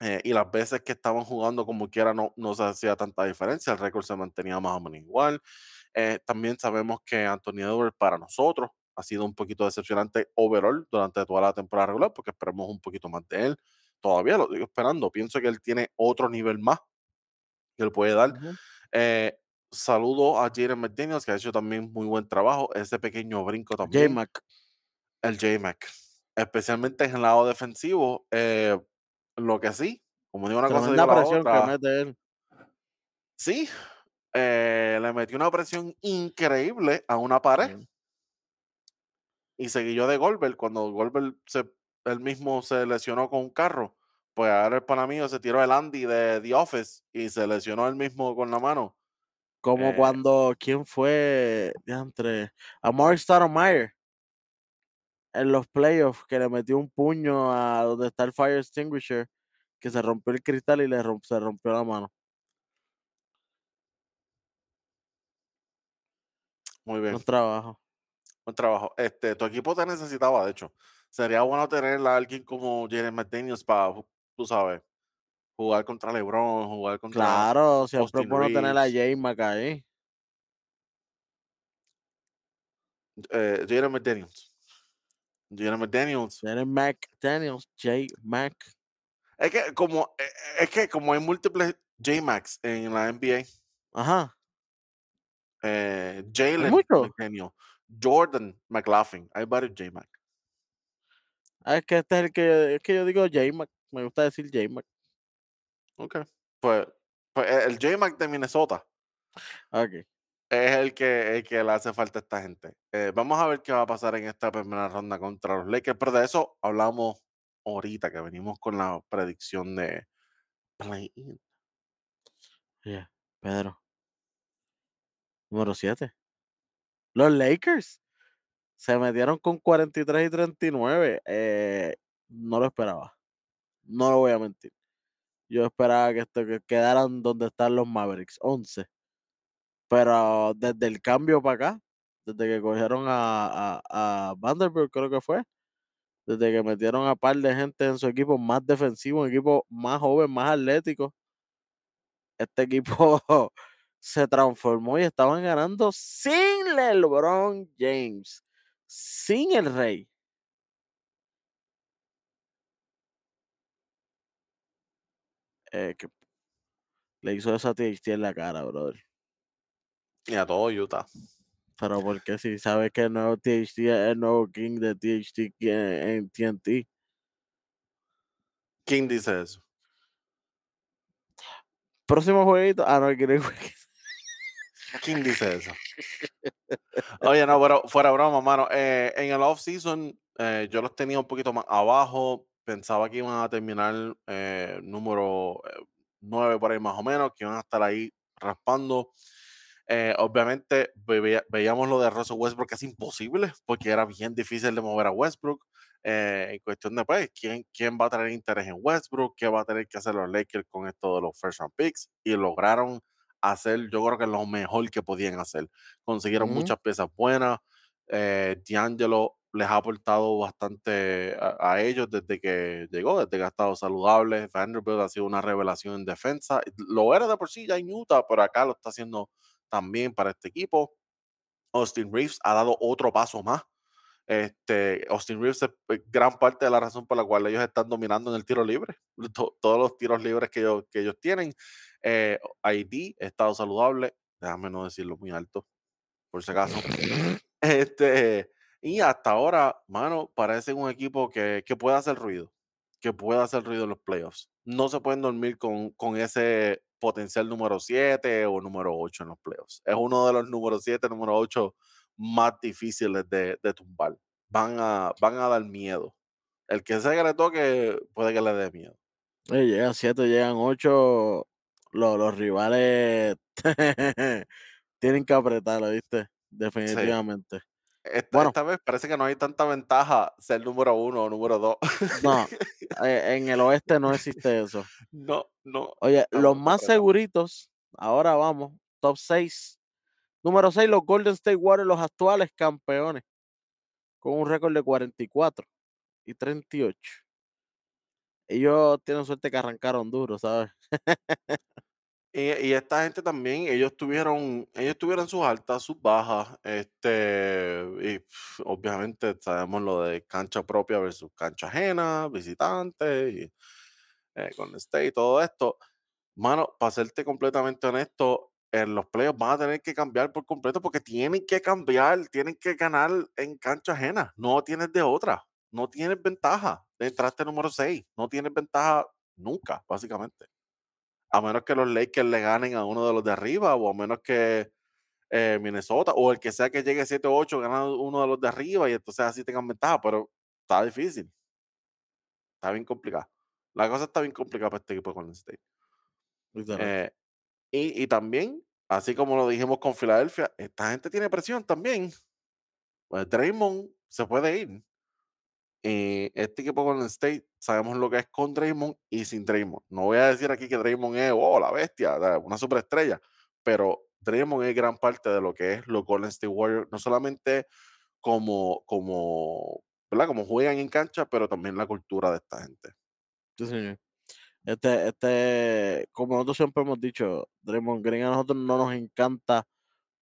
eh, y las veces que estaban jugando como quiera no, no se hacía tanta diferencia, el récord se mantenía más o menos igual. Eh, también sabemos que Anthony Edwards para nosotros ha sido un poquito decepcionante overall durante toda la temporada regular porque esperamos un poquito más de él. Todavía lo sigo esperando. Pienso que él tiene otro nivel más que él puede dar. Eh, saludo a Jaden McDaniels que ha hecho también muy buen trabajo. Ese pequeño brinco también. J-Mac. El J-Mac. Especialmente en el lado defensivo. eh, lo que sí, como digo una cosa, Tremenda digo la presión que otra. mete él. Sí, eh, le metió una presión increíble a una pared. Y seguido de Goldberg, cuando Goldberg se, él mismo se lesionó con un carro, pues ahora el pana mío se tiró el Andy de The Office y se lesionó él mismo con la mano. Como Eh, cuando, ¿quién fue? Entre Amor Stoudemire. en los playoffs que le metió un puño a donde está el fire extinguisher, que se rompió el cristal y le romp se rompió la mano. Muy bien, trabajo. Buen trabajo. Este, tu equipo te necesitaba, de hecho. Sería bueno tener a alguien como Jaden McDaniels para, tú sabes, jugar contra LeBron, jugar contra Claro, siempre es bueno tener a Reeves. J-Mac ahí. Eh, Jaden McDaniels. Jaden McDaniels. Jaden McDaniels, J-Mac. Es que como, eh, es que como hay múltiples J-Max en la NBA, Ajá. eh, Jalen? Jordan McLaughlin, hay varios J-Max. Ah, es que este es el que, es que yo digo J-Mac, me gusta decir J-Mac. Ok. Pues, pues eh, el J-Mac de Minnesota Ok. es el que, el que le hace falta a esta gente. Eh, vamos a ver qué va a pasar en esta primera ronda contra los Lakers, pero de eso hablamos ahorita que venimos con la predicción de play-in. Yeah, Pedro. Número 7. Los Lakers se metieron con 43 y 39. Eh, no lo esperaba. No lo voy a mentir. Yo esperaba que, esto, que quedaran donde están los Mavericks, 11. Pero desde el cambio para acá, desde que cogieron a, a, a Vanderbilt, creo que fue, desde que metieron a par de gente en su equipo más defensivo, un equipo más joven, más atlético, este equipo se transformó y estaban ganando sin LeBron James, sin el rey. Eh, que le hizo esa THT en la cara, brother. Y a todo Utah. Pero porque si sabes que el nuevo THT es el nuevo King de THT en, en TNT. ¿Quién dice eso? Próximo jueguito. Ah, no, Green ¿Quién dice eso? Oye, no, pero fuera broma, mano. Eh, en el off-season eh, yo los tenía un poquito más abajo. Pensaba que iban a terminar eh, número 9 por ahí más o menos, que iban a estar ahí raspando. Eh, obviamente veía- veíamos lo de Russell Westbrook, que es imposible, porque era bien difícil de mover a Westbrook. eh, en cuestión de, pues, ¿quién, ¿quién va a tener interés en Westbrook? ¿Qué va a tener que hacer los Lakers con esto de los first round picks? Y lograron hacer, yo creo que lo mejor que podían hacer. Consiguieron Ujú. muchas piezas buenas. Eh, D'Angelo les ha aportado bastante a, a ellos desde que llegó, desde que ha estado saludable. Vanderbilt ha sido una revelación en defensa. Lo era de por sí ya en Utah, pero acá lo está haciendo también para este equipo. Austin Reeves ha dado otro paso más. Este, Austin Reeves es eh, gran parte de la razón por la cual ellos están dominando en el tiro libre. To- todos los tiros libres que ellos, que ellos tienen. Eh, ID, estado saludable. Déjame no decirlo muy alto, por si acaso. Este, y hasta ahora, mano, parece un equipo que, que puede hacer ruido, que puede hacer ruido en los playoffs. No se pueden dormir con, con ese potencial número 7 o número 8 en los playoffs. Es uno de los número 7, número 8 más difíciles de, de tumbar. Van a, van a dar miedo. El que sea que le toque puede que le dé miedo. Llegan 7, llegan 8. Los, los rivales tienen que apretarlo, ¿viste? Definitivamente. Esta, Bueno. esta vez parece que no hay tanta ventaja ser número 1 o número 2. No, eh, en el oeste no existe eso. no, no. Oye, los más apretado. seguritos, ahora vamos, top 6. Número 6, los Golden State Warriors, los actuales campeones, con un récord de 44 y 38. Ellos tienen suerte que arrancaron duro, ¿sabes? Y, y esta gente también, ellos tuvieron, ellos tuvieron sus altas, sus bajas, este, y obviamente sabemos lo de cancha propia versus cancha ajena, visitante, y eh, con State y todo esto. Mano, para serte completamente honesto, en los playoffs van a tener que cambiar por completo porque tienen que cambiar, tienen que ganar en cancha ajena, no tienes de otra, no tienes ventaja entraste número 6, no tienes ventaja nunca, básicamente a menos que los Lakers le ganen a uno de los de arriba, o a menos que eh, Minnesota, o el que sea que llegue 7 o 8, gana uno de los de arriba y entonces así tengan ventaja, pero está difícil. Está bien complicado. La cosa está bien complicada para este equipo de Golden State. Eh, y, y también, así como lo dijimos con Filadelfia, esta gente tiene presión también. Pues Draymond se puede ir. Eh, este equipo con el State sabemos lo que es con Draymond y sin Draymond. No voy a decir aquí que Draymond es oh, la bestia, una superestrella, pero Draymond es gran parte de lo que es los Golden State Warriors, no solamente como, como, ¿verdad? como juegan en cancha, pero también la cultura de esta gente. Sí. Este, este, como nosotros siempre hemos dicho, Draymond Green a nosotros no nos encanta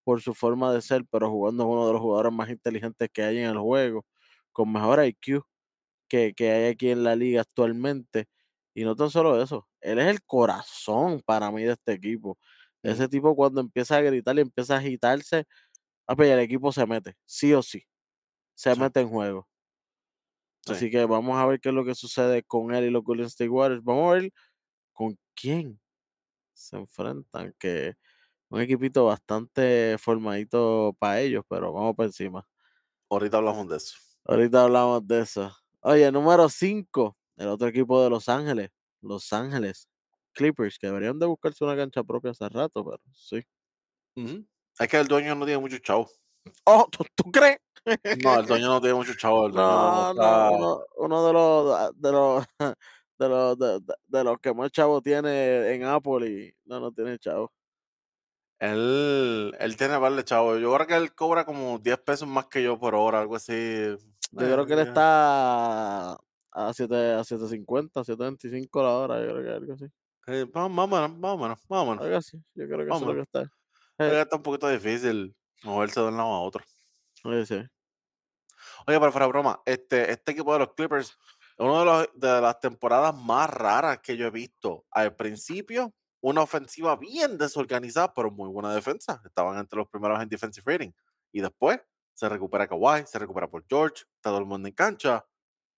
por su forma de ser, pero jugando es uno de los jugadores más inteligentes que hay en el juego, con mejor IQ que, que hay aquí en la liga actualmente. Y no tan solo eso, él es el corazón para mí de este equipo. Ese tipo cuando empieza a gritar y empieza a agitarse, el equipo se mete, sí o sí. Se mete en juego. Así que vamos a ver qué es lo que sucede con él y los Golden State Warriors. Vamos a ver con quién se enfrentan, que un equipito bastante formadito para ellos, pero vamos por encima. Ahorita hablamos de eso. Ahorita hablamos de eso. Oye, número 5, el otro equipo de Los Ángeles, Los Ángeles Clippers, que deberían de buscarse una cancha propia hace rato, pero sí. Es que el dueño no tiene mucho chavo. Oh, ¿tú, crees? No, el dueño no tiene mucho chavo. no, no, uno, de los de los de los de, los que más chavo tiene en Apple y no, no tiene chavo. Él, él tiene de chavo. Yo creo que él cobra como 10 pesos más que yo por hora, algo así. Yo creo que él está a 7 a 750, 725 la hora, yo creo que algo así. Eh, vámonos, vámonos, vámonos. Algo así, yo creo que eso es lo que está. Eh. Está un poquito difícil moverse de un lado a otro. Sí, sí. Oye, para fuera broma, este, este equipo de los Clippers una de, de las temporadas más raras que yo he visto. Al principio, una ofensiva bien desorganizada, pero muy buena defensa. Estaban entre los primeros en defensive rating. Y después se recupera Kawhi, se recupera por George, todo el mundo en cancha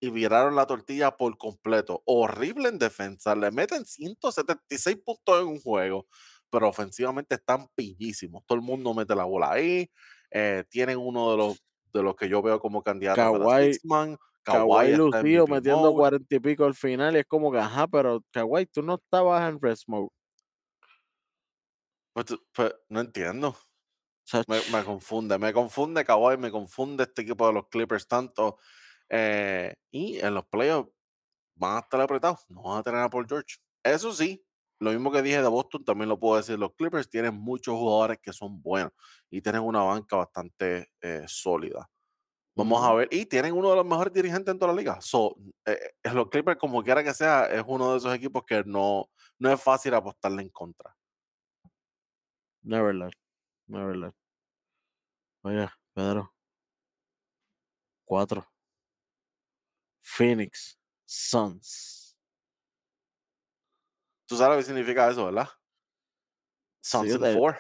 y viraron la tortilla por completo. Horrible en defensa, le meten 176 puntos en un juego, pero ofensivamente están pillísimos. Todo el mundo mete la bola ahí. Eh, tienen uno de los de los que yo veo como candidato Kawhi, para Kawhi, Lucio metiendo cuarenta y pico al final y es como que, ajá, pero Kawhi, tú no estabas en rest mode. Pues, pues, no entiendo. Me, confunde, me confunde Kawhi, me confunde este equipo de los Clippers tanto. Eh, y en los playoffs van a estar apretados, no van a tener a Paul George. Eso sí, lo mismo que dije de Boston, también lo puedo decir. Los Clippers tienen muchos jugadores que son buenos y tienen una banca bastante eh, sólida. Vamos a ver. Y tienen uno de los mejores dirigentes en toda la liga. So, eh, los Clippers, como quiera que sea, es uno de esos equipos que no, no es fácil apostarle en contra. Neverland. Neverland. Oye, Pedro. Cuatro. Phoenix Suns. Tú sabes lo que significa eso, ¿verdad? Suns in four.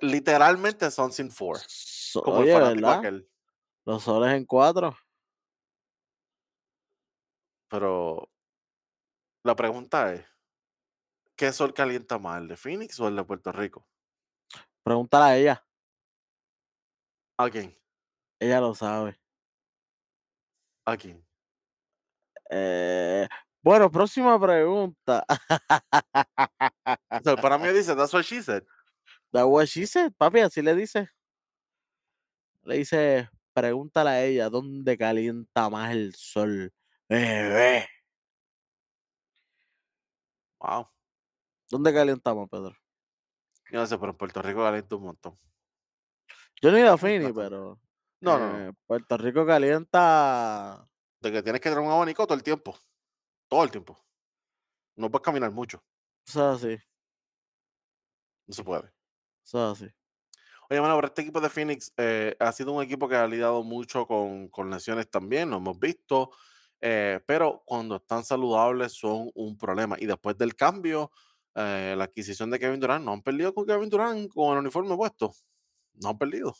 literalmente Suns in four. como oye, ¿verdad? Los soles en cuatro. Pero la pregunta es, ¿Qué sol calienta más, el de Phoenix o el de Puerto Rico? Pregúntale a ella. ¿A quién? Ella lo sabe. ¿A quién? Eh, bueno, próxima pregunta. para mí dice, that's what she said. That's what she said, papi, así le dice. Le dice, pregúntale a ella, ¿dónde calienta más el sol? Bebé. Wow. ¿Dónde calientamos, Pedro? Yo no sé, pero en Puerto Rico calienta un montón. Yo no he ido a Fini, pero. No, no, eh, Puerto Rico calienta. De que tienes que tener un abanico todo el tiempo. Todo el tiempo. No puedes caminar mucho. Eso es así. No se puede. Eso es así. Oye, bueno, pero este equipo de Phoenix eh, ha sido un equipo que ha lidiado mucho con, con lesiones también, lo hemos visto. Eh, pero cuando están saludables son un problema. Y después del cambio, eh, la adquisición de Kevin Durant, no han perdido con Kevin Durant con el uniforme puesto. No han perdido.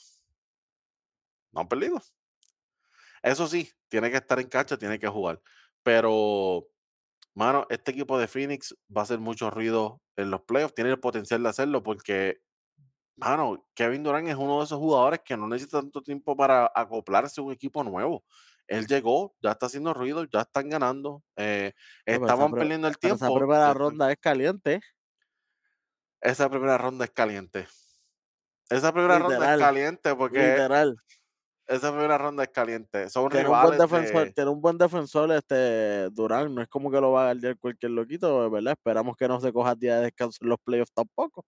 No han perdido. Eso sí, tiene que estar en cancha, tiene que jugar. Pero, mano, este equipo de Phoenix va a hacer mucho ruido en los playoffs. Tiene el potencial de hacerlo porque, mano, Kevin Durant es uno de esos jugadores que no necesita tanto tiempo para acoplarse a un equipo nuevo. Él llegó, ya está haciendo ruido, ya están ganando. Eh, estaban perdiendo el tiempo. Esa primera ronda es caliente. Esa primera ronda es caliente. Esa primera ronda es caliente porque. Literal. esa primera ronda es caliente. Son Tiene un buen defensor, de tiene un buen defensor, este, Durán, no es como que lo va a guardiar cualquier loquito, ¿verdad? Esperamos que no se coja día de descanso en los playoffs tampoco,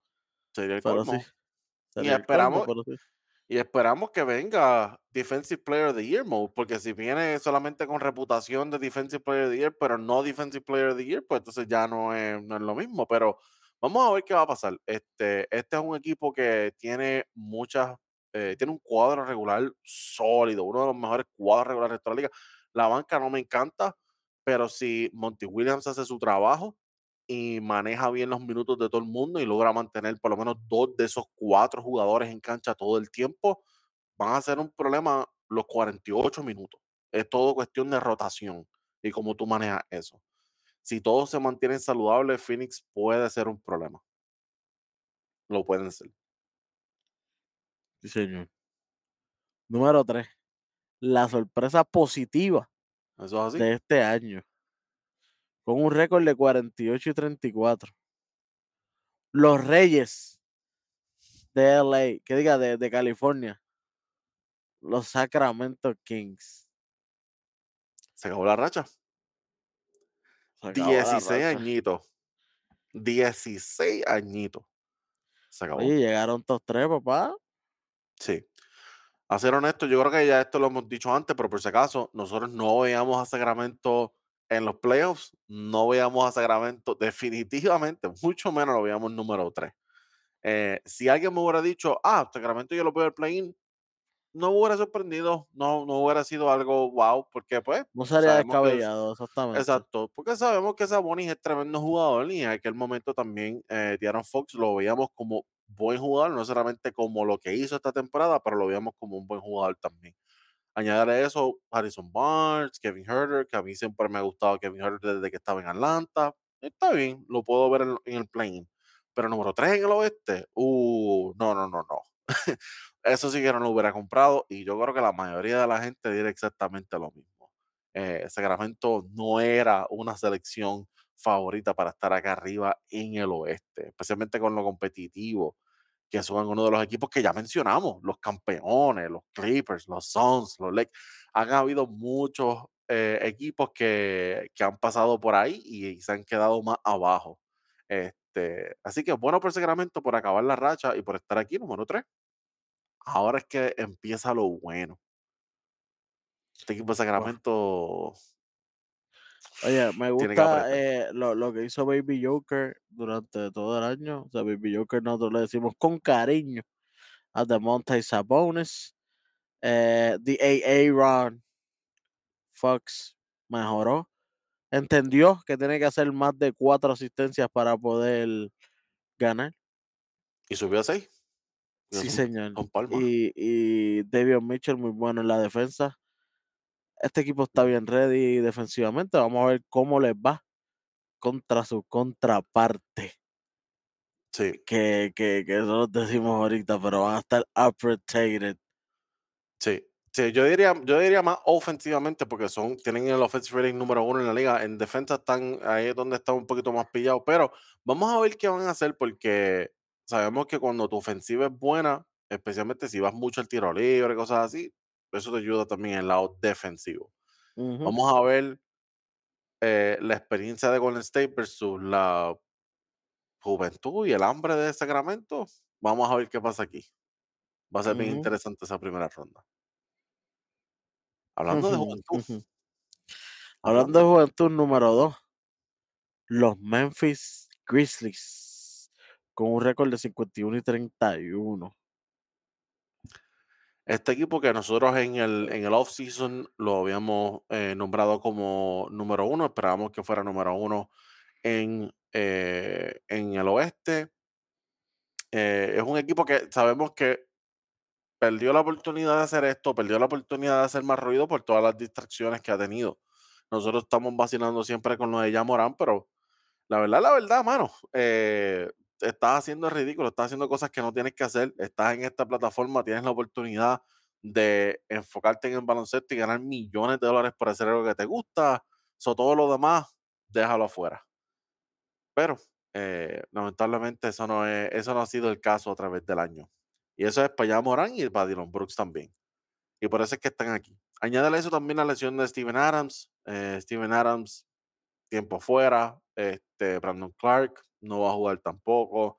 sería el pero sí, colmo. Y sería el esperamos pero sí. Y esperamos que venga Defensive Player of the Year mode, porque si viene solamente con reputación de Defensive Player of the Year, pero no Defensive Player of the Year, pues entonces ya no es, no es lo mismo. Pero vamos a ver qué va a pasar. Este, este es un equipo que tiene muchas, eh, tiene un cuadro regular sólido, uno de los mejores cuadros regulares de toda la liga. La banca no me encanta, pero si Monty Williams hace su trabajo y maneja bien los minutos de todo el mundo y logra mantener por lo menos dos de esos cuatro jugadores en cancha todo el tiempo, van a ser un problema los 48 minutos. Es todo cuestión de rotación y cómo tú manejas eso. Si todos se mantienen saludables, Phoenix puede ser un problema. Lo pueden ser. Sí, señor. Número 3. La sorpresa positiva Eso es así. de este año. Con un récord de 48 y 34. Los Reyes de LA, que diga de, de California. Los Sacramento Kings. Se acabó la racha. Acabó la 16 racha. añitos. 16 añitos. Se acabó. Oye, llegaron todos tres, papá. Sí. A ser honesto, yo creo que ya esto lo hemos dicho antes, pero por si acaso, nosotros no veíamos a Sacramento en los playoffs, no veíamos a Sacramento definitivamente, mucho menos lo veíamos número 3. si alguien me hubiera dicho, ah, Sacramento yo lo veo el play-in, no me hubiera sorprendido, no, no hubiera sido algo wow, porque pues... No sería descabellado, exactamente. Exacto, porque sabemos que Sabonis es tremendo jugador y en aquel momento también eh, De'Aaron Fox lo veíamos como buen jugador, no solamente como lo que hizo esta temporada, pero lo veíamos como un buen jugador también. Añadir a eso Harrison Barnes, Kevin Herter, que a mí siempre me ha gustado Kevin Herter desde que estaba en Atlanta. Está bien, lo puedo ver en, el plane. Pero número 3 en el oeste, uh, no, no, no, no. Eso sí que no lo hubiera comprado y yo creo que la mayoría de la gente dirá exactamente lo mismo. Eh, Sacramento no era una selección favorita para estar acá arriba en el oeste, especialmente con lo competitivo que son uno de los equipos que ya mencionamos, los campeones, los Clippers, los Suns, los Lakers. Han habido muchos eh, equipos que, que han pasado por ahí y, y se han quedado más abajo. Este, así que bueno por Sacramento por acabar la racha y por estar aquí, número 3. Ahora es que empieza lo bueno. Este equipo de Sacramento Oye, me que gusta eh, lo, lo que hizo Baby Joker durante todo el año. O sea, Baby Joker nosotros le decimos con cariño a The Monte Sabonis. Eh, the AA Ron Fox mejoró. Entendió que tiene que hacer más de cuatro asistencias para poder ganar. Y subió a 6. Sí, señor. Con palmas. Y, y David Mitchell muy bueno en la defensa. Este equipo está bien ready defensivamente. Vamos a ver cómo les va contra su contraparte. Sí, Que, que, que eso lo decimos ahorita, pero van a estar apretated. Sí, sí, yo diría, yo diría más ofensivamente porque son, tienen el offensive rating número uno en la liga. En defensa están ahí es donde están un poquito más pillados, pero vamos a ver qué van a hacer porque sabemos que cuando tu ofensiva es buena, especialmente si vas mucho al tiro libre, cosas así, eso te ayuda también en el lado defensivo. Vamos a ver eh, la experiencia de Golden State versus la juventud y el hambre de Sacramento. Vamos a ver qué pasa aquí. Va a ser bien Ujú. interesante esa primera ronda. Hablando de juventud. Hablando de juventud número 2, los Memphis Grizzlies, con un récord de 51 y 31. Este equipo que nosotros en el, en el off-season lo habíamos eh, nombrado como número uno, esperábamos que fuera número uno en, eh, en el oeste. Eh, es un equipo que sabemos que perdió la oportunidad de hacer esto, perdió la oportunidad de hacer más ruido por todas las distracciones que ha tenido. Nosotros estamos vacilando siempre con lo de Yamorán, pero la verdad, la verdad, mano, estás haciendo el ridículo, estás haciendo cosas que no tienes que hacer, estás en esta plataforma, tienes la oportunidad de enfocarte en el baloncesto y ganar millones de dólares por hacer algo que te gusta, so, todo lo demás, déjalo afuera. Pero, eh, lamentablemente, eso no, es, eso no ha sido el caso a través del año. Y eso es para Morán y para Dylan Brooks también. Y por eso es que están aquí. Añádale eso también la lesión de Steven Adams. Eh, Steven Adams, tiempo fuera. Este, Brandon Clark no va a jugar tampoco.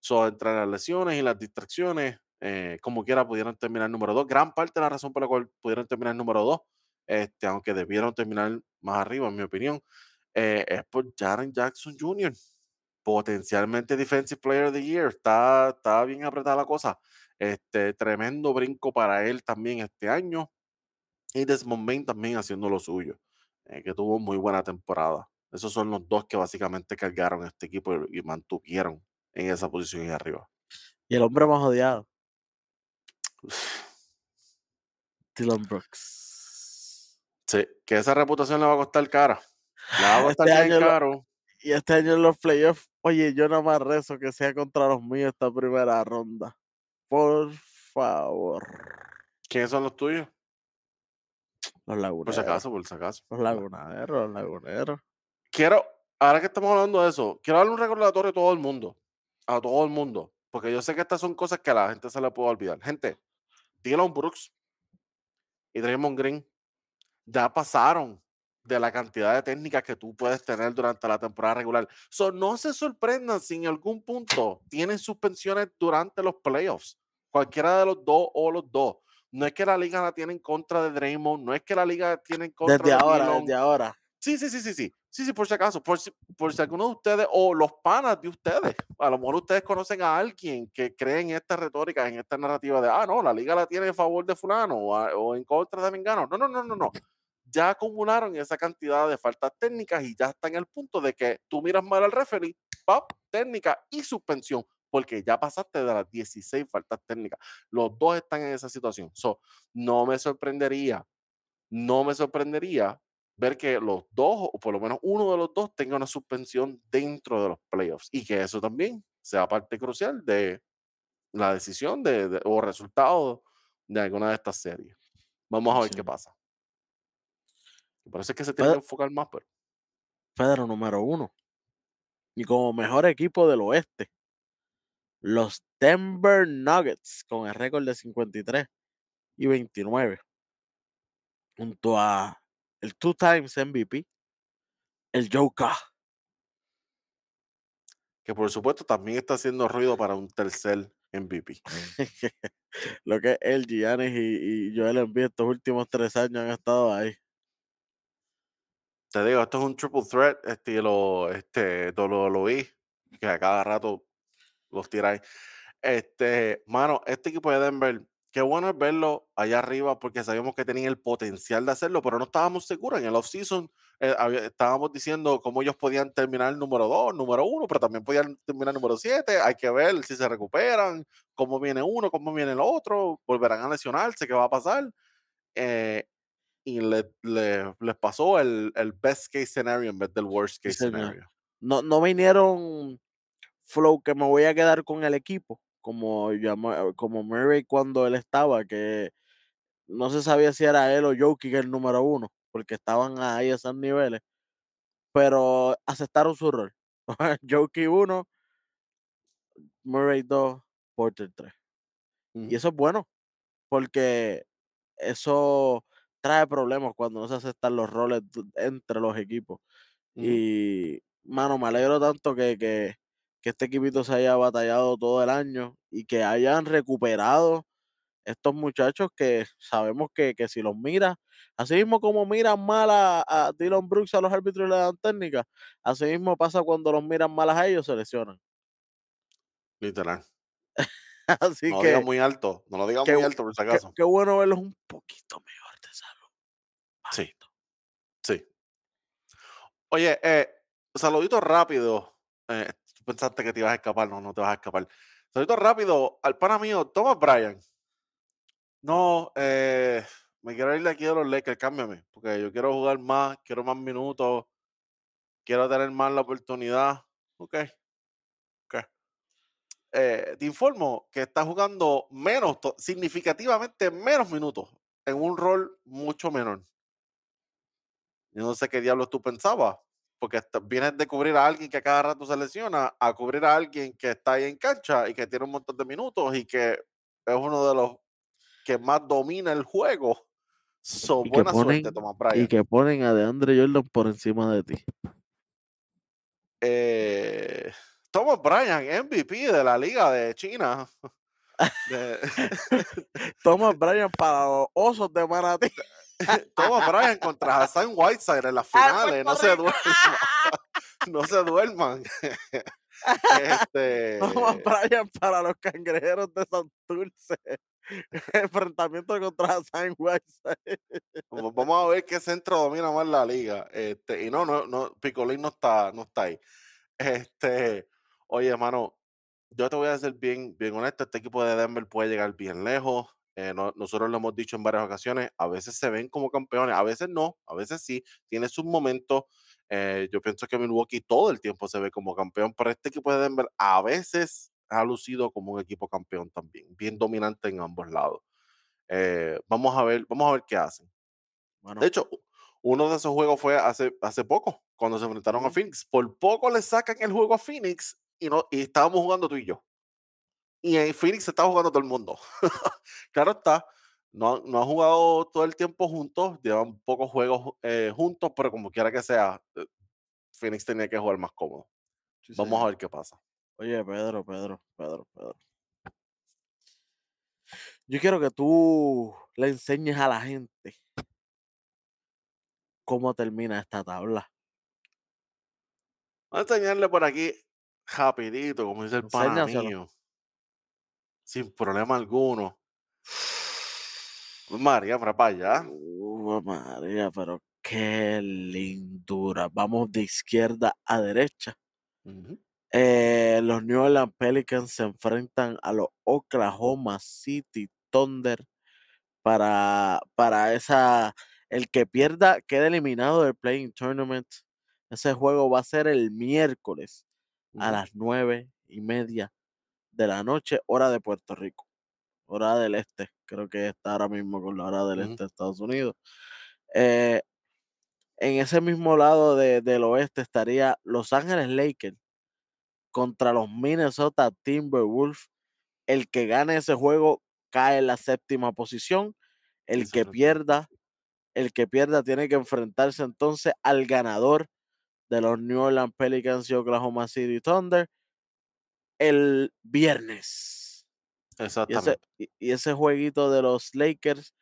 So, entre las lesiones y las distracciones, eh, como quiera pudieron terminar número dos. Gran parte de la razón por la cual pudieron terminar número dos, este, aunque debieron terminar más arriba, en mi opinión, eh, es por Jaren Jackson Jr. Potencialmente Defensive Player of the Year. Está, está bien apretada la cosa. Este, tremendo brinco para él también este año. Y Desmond Bain también haciendo lo suyo, eh, que tuvo muy buena temporada. Esos son los dos que básicamente cargaron este equipo y, y mantuvieron en esa posición ahí arriba. Y el hombre más odiado, Dylan Brooks. Sí, que esa reputación le va a costar cara. Le va a costar Este bien lo- caro. Y este año en los playoffs, oye, yo nada más rezo que sea contra los míos esta primera ronda. Por favor. ¿Quiénes son los tuyos? Los Por si laguneros. acaso, por si acaso. Los laguneros, los laguneros. Quiero, ahora que estamos hablando de eso, quiero darle un recordatorio a todo el mundo. A todo el mundo. Porque yo sé que estas son cosas que a la gente se le puede olvidar. Gente, Dylan Brooks y Draymond Green ya pasaron de la cantidad de técnicas que tú puedes tener durante la temporada regular. So, no se sorprendan si en algún punto tienen suspensiones durante los playoffs. Cualquiera de los dos o los dos. No es que la liga la tiene en contra de Draymond, no es que la liga tiene en contra Desde de ahora, desde ahora. Sí, sí, sí, sí, sí. Sí, sí, por si acaso. Por si, por si alguno de ustedes o los panas de ustedes, a lo mejor ustedes conocen a alguien que cree en esta retórica, en esta narrativa de, ah, no, la liga la tiene en favor de fulano o, en contra de Mengano. No, no, no, no, no. Ya acumularon esa cantidad de faltas técnicas y ya está en el punto de que tú miras mal al referee, pap, técnica y suspensión, porque ya pasaste de las 16 faltas técnicas. Los dos están en esa situación. So, no me sorprendería, no me sorprendería ver que los dos, o por lo menos uno de los dos, tenga una suspensión dentro de los playoffs y que eso también sea parte crucial de la decisión de, de- o resultado de alguna de estas series. Vamos a ver Sí. qué pasa. Por eso es que se tiene que enfocar más, pero Pedro número uno. Y como mejor equipo del oeste, los Denver Nuggets con el récord de 53 y 29. Junto a el two times MVP, el Joker. que por supuesto también está haciendo ruido para un tercer MVP. Lo que es el Giannis y, y Joel Embiid estos últimos tres años han estado ahí. Te digo, esto es un triple threat estilo este, WWE, que a cada rato los tiráis. Este, mano, este equipo de Denver, qué bueno es verlo allá arriba porque sabíamos que tenían el potencial de hacerlo, pero no estábamos seguros. En el offseason eh, estábamos diciendo cómo ellos podían terminar el número 2, número 1, pero también podían terminar número 7. Hay que ver si se recuperan, cómo viene uno, cómo viene el otro, volverán a lesionarse, qué va a pasar. Eh, y le- le- les pasó el, el best case scenario en vez del worst case scenario. No, no vinieron flow que me voy a quedar con el equipo, como, como Murray cuando él estaba, que no se sabía si era él o Jokic el número uno, porque estaban ahí a esos niveles, pero aceptaron su rol. Jokic 1, Murray 2, Porter 3. Y eso es bueno, porque eso trae problemas cuando no se aceptan los roles entre los equipos. Y, mano, me alegro tanto que, que, que este equipito se haya batallado todo el año y que hayan recuperado estos muchachos que sabemos que, que si los miras, así mismo como miran mal a, a Dylan Brooks a los árbitros y le dan técnica, así mismo pasa cuando los miran mal a ellos, se lesionan. Literal. Así No que muy alto, no lo digas muy alto por si acaso. qué bueno verlos un poquito mejor de salud. Sí, sí. Oye, eh, saludito rápido. Eh, pensaste que te ibas a escapar, no, no te vas a escapar. Saludito rápido al pana mío, Thomas Bryan. No, eh, me quiero ir de aquí de los Lakers, cámbiame, porque yo quiero jugar más, quiero más minutos, quiero tener más la oportunidad. Ok. Eh, te informo que está jugando menos, significativamente menos minutos, en un rol mucho menor. Yo no sé qué diablos tú pensabas, porque vienes de cubrir a alguien que a cada rato se lesiona, a cubrir a alguien que está ahí en cancha y que tiene un montón de minutos y que es uno de los que más domina el juego. So, Y que buena suerte, ponen, y que ponen a DeAndre Jordan por encima de ti. Eh, Thomas Bryant, MVP de la Liga de China. De- Thomas Bryant para los osos de Manatí. Thomas Bryant contra Hassan Whiteside en las finales. No se duerman. No se duerman. Este, Thomas Bryant para los cangrejeros de Santurce. Enfrentamiento contra Hassan Whiteside. vamos a ver qué centro domina más la liga. Este, y no, no, no, Picolín no está, no está ahí. Este, oye, hermano, yo te voy a ser bien, bien honesto. Este equipo de Denver puede llegar bien lejos. Eh, no- nosotros lo hemos dicho en varias ocasiones. A veces se ven como campeones, a veces no, a veces sí. Tiene sus momentos. eh, yo pienso que Milwaukee todo el tiempo se ve como campeón, pero este equipo de Denver a veces ha lucido como un equipo campeón también, bien dominante en ambos lados. Eh, vamos a ver, vamos a ver qué hacen. Bueno, De hecho, uno de esos juegos fue hace, hace poco, cuando se enfrentaron a. Phoenix. Por poco le sacan el juego a Phoenix y, no, y estábamos jugando tú y yo. Y en Phoenix se está jugando todo el mundo. claro está, no, no han jugado todo el tiempo juntos, llevan pocos juegos eh, juntos, pero como quiera que sea, eh, Phoenix tenía que jugar más cómodo. sí, Vamos a ver qué pasa. Oye, Pedro, Pedro, Pedro, Pedro. Yo quiero que tú le enseñes a la gente cómo termina esta tabla. Vamos a enseñarle por aquí rapidito, como dice el pana mío, sin problema alguno. María, para allá. Uh, María, pero qué lindura. Vamos de izquierda a derecha. Eh, los New Orleans Pelicans se enfrentan a los Oklahoma City Thunder para, para esa. El que pierda queda eliminado del Playing Tournament. Ese juego va a ser el miércoles a las nueve y media de la noche, hora de Puerto Rico, hora del este. Creo que está ahora mismo con la hora del este de Estados Unidos. Eh, en ese mismo lado de- del oeste estaría Los Ángeles Lakers contra los Minnesota Timberwolves. El que gane ese juego cae en la séptima posición. El que pierda, el que pierda tiene que enfrentarse entonces al ganador de los New Orleans Pelicans y Oklahoma City Thunder el viernes. Y ese, Exactamente. y- ese jueguito de los Lakers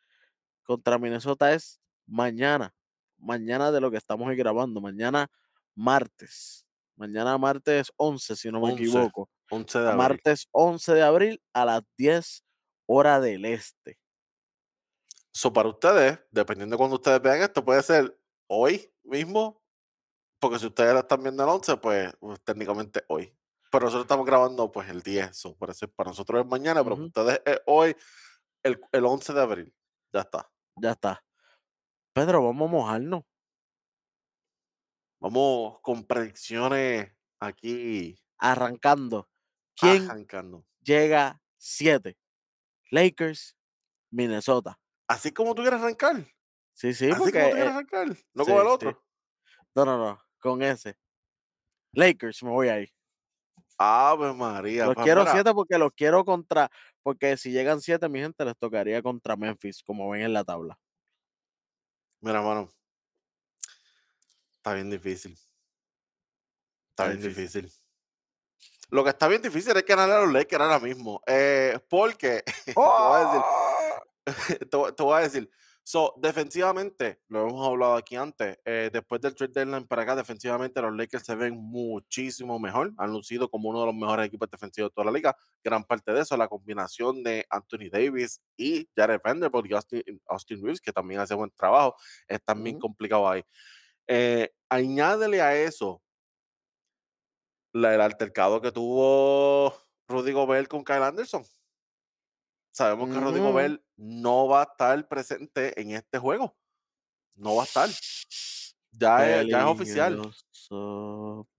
contra Minnesota es mañana. Mañana de lo que estamos ahí grabando. Mañana martes. Mañana martes 11, si no me 11, equivoco. 11 de A abril. martes 11 de abril a las 10 hora del este. So, para ustedes, dependiendo de cuando ustedes vean esto, puede ser hoy mismo, porque si ustedes la están viendo el 11, pues pues, técnicamente hoy. Pero nosotros estamos grabando pues el 10, so, eso para nosotros es mañana, pero para Ujú. ustedes es hoy, el, el 11 de abril. Ya está. Ya está. Pedro, vamos a mojarnos. Vamos con predicciones aquí Arrancando. ¿Quién arrancando. llega 7? Lakers, Minnesota. Así como tú quieres arrancar. Sí, sí, Así porque. como tú eh, quieres arrancar. No sí, como el sí. otro. No, no, no. Con ese. Lakers, me voy ahí. Ave María. Los quiero mira, 7 porque los quiero contra. Porque si llegan 7, mi gente les tocaría contra Memphis, como ven en la tabla. Mira, mano. Está bien difícil. Está Está bien difícil. difícil. Lo que está bien difícil es ganarle a los Lakers ahora mismo. Eh, porque, te voy a decir, ¡Oh! te voy a decir, so, defensivamente, lo hemos hablado aquí antes, eh, después del trade deadline para acá, defensivamente los Lakers se ven muchísimo mejor, han lucido como uno de los mejores equipos defensivos de toda la liga, gran parte de eso, la combinación de Anthony Davis y Jared Vanderbilt y Austin, Austin Reeves, que también hace buen trabajo, es también Ujú. complicado ahí. Eh, añádele a eso la- el altercado que tuvo Rudy Gobert con Kyle Anderson. Sabemos que Ujú. Gobert no va a estar presente en este juego. No va a estar. Ya es, ya es oficial.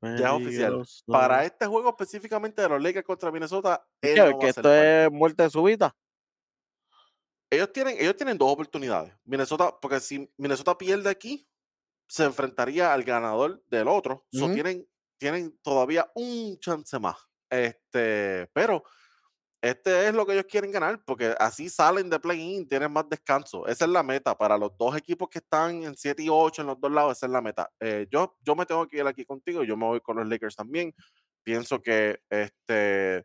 Ya es oficial. Para este juego específicamente de los Lakers contra Minnesota, Es él que, no va que a esto es muerte súbita. Ellos tienen, ellos tienen dos oportunidades. Minnesota, porque si Minnesota pierde aquí, se enfrentaría al ganador del otro. So, tienen, tienen todavía un chance más. Este, pero este es lo que ellos quieren ganar, porque así salen de play-in, tienen más descanso. Esa es la meta para los dos equipos que están en 7 y 8 en los dos lados, esa es la meta. Eh, yo, yo me tengo que ir aquí contigo, yo me voy con los Lakers también. Pienso que este,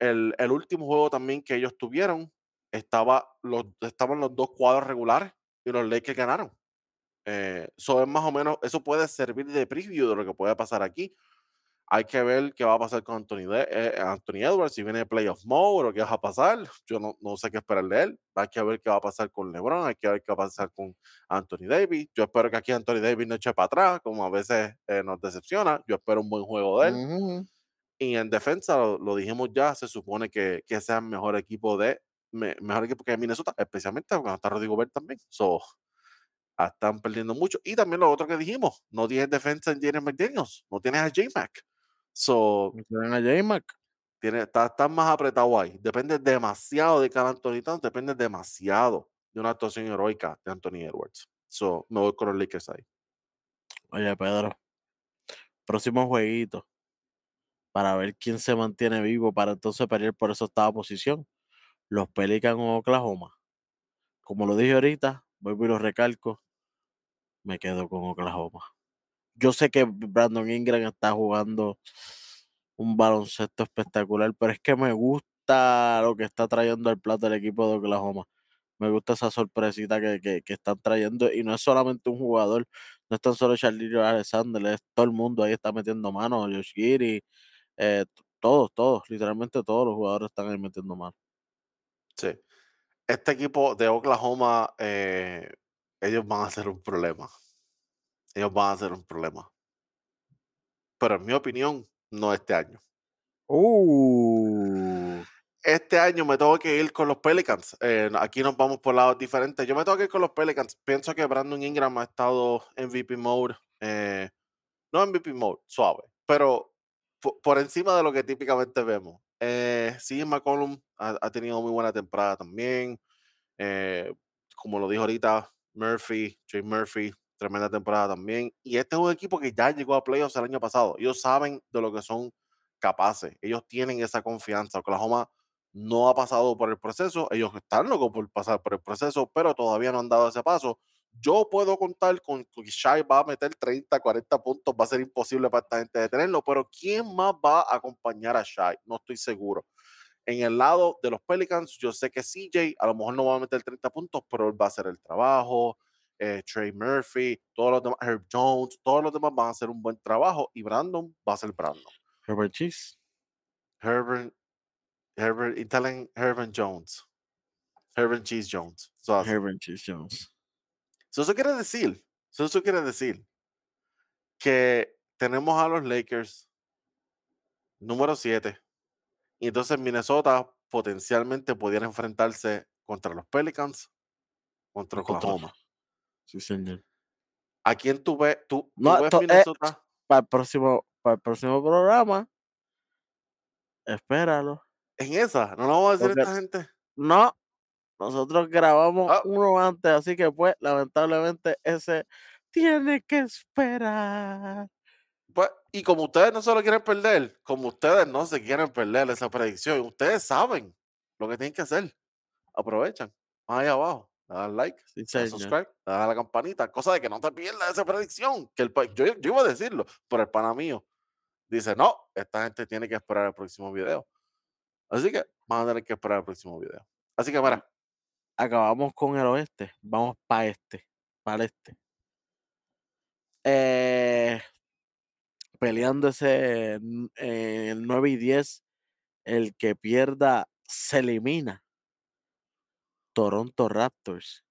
el, el último juego también que ellos tuvieron, estaba los, estaban los dos cuadros regulares y los Lakers ganaron. Eh, eso es más o menos, eso puede servir de preview de lo que puede pasar aquí. Hay que ver qué va a pasar con Anthony, de, eh, Anthony Edwards, si viene playoff mode o qué va a pasar. Yo no, no, sé qué esperar de él. Hay que ver qué va a pasar con LeBron, hay que ver qué va a pasar con Anthony Davis. Yo espero que aquí Anthony Davis no eche para atrás, como a veces eh, nos decepciona. Yo espero un buen juego de él. Uh -huh. Y en defensa, lo, lo, dijimos ya, se supone que, que sea el mejor equipo de me, mejor equipo que Minnesota, especialmente cuando está Rodrigo Bert también. So, ah, están perdiendo mucho. Y también lo otro que dijimos, no tienes defensa en James McDaniels, no tienes a J-Mac. So, a J-Mac. Tiene, está, está, más apretado ahí. Depende demasiado de cada Anthony Towns, depende demasiado de una actuación heroica de Anthony Edwards. So, me voy con los Lakers ahí. Oye, Pedro, próximo jueguito para ver quién se mantiene vivo para entonces pelear por esa octava posición. Los Pelicans o Oklahoma. Como lo dije ahorita, vuelvo y lo recalco, me quedo con Oklahoma. Yo sé que Brandon Ingram está jugando un baloncesto espectacular, pero es que me gusta lo que está trayendo el plato del equipo de Oklahoma. Me gusta esa sorpresita que, que, que, están trayendo. Y no es solamente un jugador, no es tan solo Charlie Alexander, es todo el mundo ahí está metiendo manos, Josh Giri, eh, todos, todos, literalmente todos los jugadores están ahí metiendo manos. Sí. Este equipo de Oklahoma, eh, ellos van a ser un problema. Ellos van a ser un problema. Pero en mi opinión, no este año. Uh. Este año me tengo que ir con los Pelicans. Eh, aquí nos vamos por lados diferentes. Yo me tengo que ir con los Pelicans. Pienso que Brandon Ingram ha estado en MVP mode. Eh, no en MVP mode, suave. Pero por, por, encima de lo que típicamente vemos. Eh, sí, McCollum ha, ha, tenido muy buena temporada también. Eh, como lo dijo ahorita, Murphy, Jay Murphy, tremenda temporada también. Y este es un equipo que ya llegó a playoffs el año pasado. Ellos saben de lo que son capaces. Ellos tienen esa confianza. Oklahoma no ha pasado por el proceso. Ellos están locos por pasar por el proceso, pero todavía no han dado ese paso. Yo puedo contar con que Shai va a meter 30, 40 puntos. Va a ser imposible para esta gente detenerlo, pero ¿quién más va a acompañar a Shai? No estoy seguro. En el lado de los Pelicans, yo sé que CJ a lo mejor no va a meter 30 puntos, pero él va a hacer el trabajo. Eh, Trey Murphy, todos los demás, Herb Jones, todos los demás van a hacer un buen trabajo y Brandon va a ser Brandon. Herbert Cheese. Herbert, Herbert, Italian Herbert Jones. Herbert Cheese Jones. So, Herbert Cheese Jones. So, eso quiere decir, so, eso quiere decir que tenemos a los Lakers número 7 y entonces Minnesota potencialmente pudiera enfrentarse contra los Pelicans, contra Oklahoma. Sí, señor. ¿A quién tú ves? ¿Tú, no, tú ves to, Minnesota? Eh, para, el próximo, para el próximo programa, espéralo. En esa, no lo vamos a decir Porque- a esta gente. No, nosotros grabamos Ah. uno antes, así que pues, lamentablemente, ese tiene que esperar. Pues, y como ustedes no se lo quieren perder, como ustedes no se quieren perder esa predicción, ustedes saben lo que tienen que hacer. Aprovechan. Ahí abajo. Dan like, Sí, señor. subscribe, a la campanita, cosa de que no te pierdas esa predicción. Que el, yo, yo iba a decirlo, pero el pana mío dice, no, esta gente tiene que esperar el próximo video. Así que van a tener que esperar el próximo video. Así que, mira, Acabamos con el oeste, vamos para este, para este. Eh, peleando ese n- eh, el 9 y 10, el que pierda se elimina. Toronto Raptors,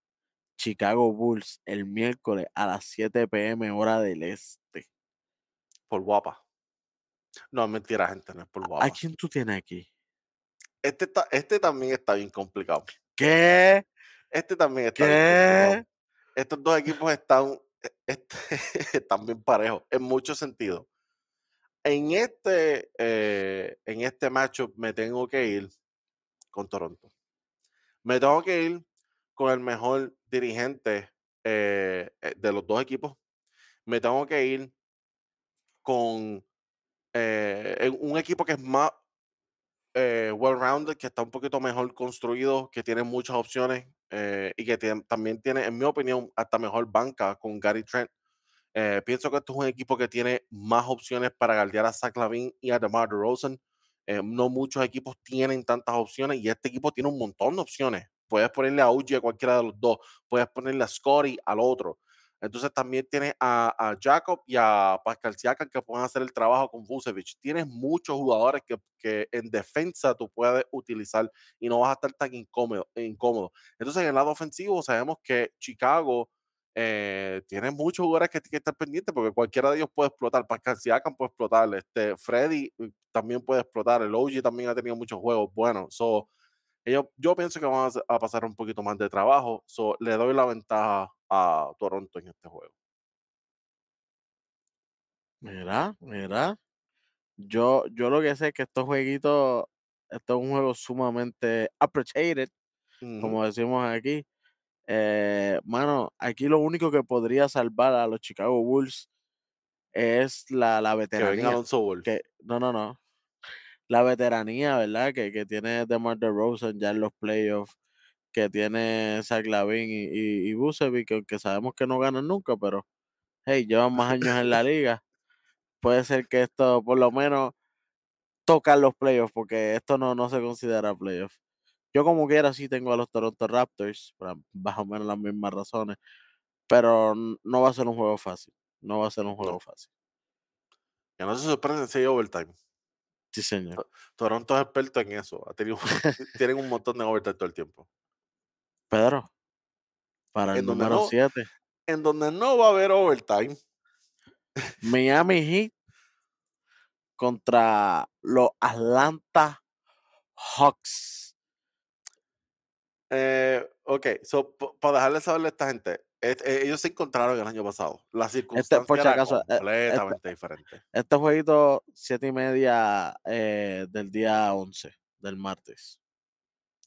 Chicago Bulls, el miércoles a las 7 pm hora del este. por guapa. No, mentira, gente, no es por guapa. ¿A quién tú tienes aquí? Este, ta- este también está bien complicado. ¿Qué? Este también está bien complicado. ¿Qué? estos dos equipos están, e- este, están bien parejos en muchos sentidos. En este, eh, en este matchup me tengo que ir con Toronto. Me tengo que ir con el mejor dirigente eh, eh, de los dos equipos. Me tengo que ir con eh, un equipo que es más eh, well-rounded, que está un poquito mejor construido, que tiene muchas opciones y que también tiene, en mi opinión, hasta mejor banca con Gary Trent. Pienso que esto es un equipo que tiene más opciones para guardiar a Zach Lavin y a DeMar DeRozan. Eh, no muchos equipos tienen tantas opciones y este equipo tiene un montón de opciones. Puedes ponerle a Uji a cualquiera de los dos, puedes ponerle a Scotty al otro. Entonces también tienes a, a Jacob y a Pascal Siakam que pueden hacer el trabajo con Vucevic. Tienes muchos jugadores que, que en defensa tú puedes utilizar y no vas a estar tan incómodo. incómodo. Entonces en el lado ofensivo sabemos que Chicago eh, tiene muchos jugadores que, que estar pendientes porque cualquiera de ellos puede explotar. Pascal Siakam puede explotar, este, Freddy eh, también puede explotar, el OG también ha tenido muchos juegos buenos. So, ellos, yo pienso que van a, pasar un poquito más de trabajo. So, le doy la ventaja a Toronto en este juego. Mira, mira. Yo, yo lo que sé es que estos jueguitos, esto es un juego sumamente appreciated, como decimos aquí. Eh, mano, aquí lo único que podría salvar a los Chicago Bulls es la, la veteranía. Que, no, no, no. La veteranía, ¿verdad? Que, que tiene DeMar DeRozan ya en los playoffs, que tiene Zach Lavin y, y, y que aunque sabemos que no ganan nunca, pero hey, llevan más años en la liga. Puede ser que esto por lo menos tocan los playoffs, porque esto no, no se considera playoffs. Yo como quiera sí tengo a los Toronto Raptors, por más o menos las mismas razones, pero no va a ser un juego fácil. No va a ser un juego No, fácil. que no se sorprenden si hay overtime. Sí, señor. To- Toronto es experto en eso. Ha tenido, tienen un montón de overtime todo el tiempo. Pedro, para el número no, 7, en donde no va a haber overtime, Miami Heat contra los Atlanta Hawks. Eh, ok, so, para dejarle saberle a esta gente, eh, ellos se encontraron el año pasado. La Este, circunstancia por si era acaso, eh, este, completamente diferente. este jueguito, siete y media eh, del día 11, del martes,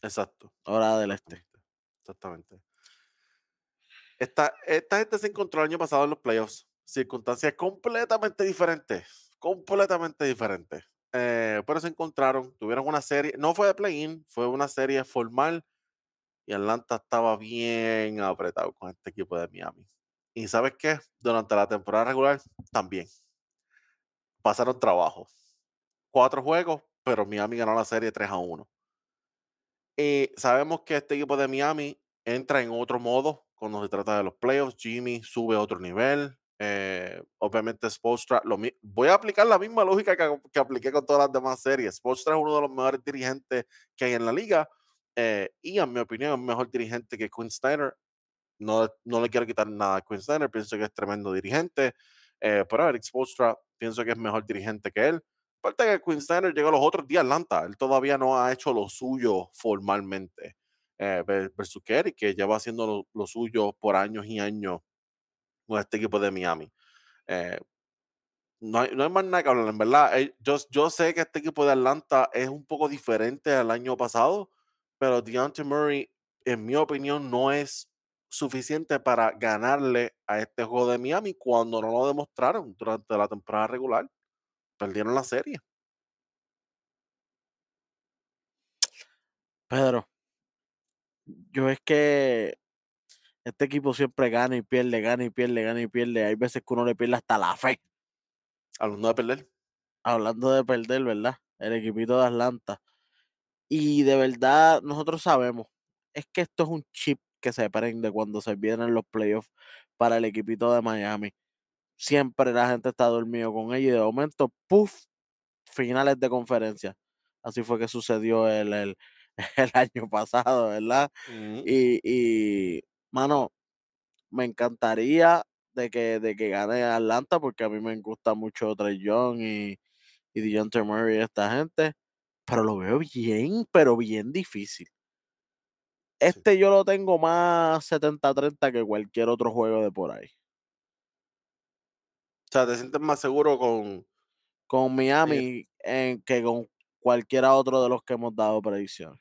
Exacto. hora del este. Exactamente. Exactamente. Esta, esta gente se encontró el año pasado en los playoffs. Circunstancias completamente diferentes. Completamente diferentes. Eh, pero se encontraron, tuvieron una serie, no fue de play-in, fue una serie formal y Atlanta estaba bien apretado con este equipo de Miami. Y sabes qué? Durante la temporada regular también pasaron trabajo. Cuatro juegos, pero Miami ganó la serie 3 a 1. Y sabemos que este equipo de Miami entra en otro modo cuando se trata de los playoffs. Jimmy sube a otro nivel. eh, obviamente, Spolstra, lo voy a aplicar la misma lógica que, que apliqué con todas las demás series. Spolstra es uno de los mejores dirigentes que hay en la liga. Eh, y en mi opinión, es mejor dirigente que Quinn Snyder. No, no le quiero quitar nada a Quinn Snyder, pienso que es tremendo dirigente. eh, pero Eric Spolstra, pienso que es mejor dirigente que él. Aparte que Quinn Snyder llegó los otros días a Atlanta, él todavía no ha hecho lo suyo formalmente. Eh, ver- versus Kerry, que lleva haciendo lo, lo suyo por años y años con este equipo de Miami. Eh, no, hay, no hay más nada que hablar, en verdad. eh, yo, yo sé que este equipo de Atlanta es un poco diferente al año pasado, pero Deontay Murray, en mi opinión, no es suficiente para ganarle a este juego de Miami cuando no lo demostraron durante la temporada regular. Perdieron la serie. Pedro, yo es que este equipo siempre gana y pierde, gana y pierde, gana y pierde. Hay veces que uno le pierde hasta la fe. Hablando de perder. Hablando de perder, ¿verdad? El equipito de Atlanta. Y de verdad, nosotros sabemos, es que esto es un chip que se prende cuando se vienen los playoffs para el equipito de Miami. Siempre la gente está dormido con ellos y de momento, puff, finales de conferencia. Así fue que sucedió el, el, el año pasado, ¿verdad? Y, y, mano, me encantaría de que, de que gane Atlanta porque a mí me gusta mucho Trey Young y, y DeJounte Murray y esta gente, pero lo veo bien, pero bien difícil. Sí. Este yo lo tengo más 70-30 que cualquier otro juego de por ahí. O sea, te sientes más seguro con. Con Miami en, que con cualquiera otro de los que hemos dado predicciones.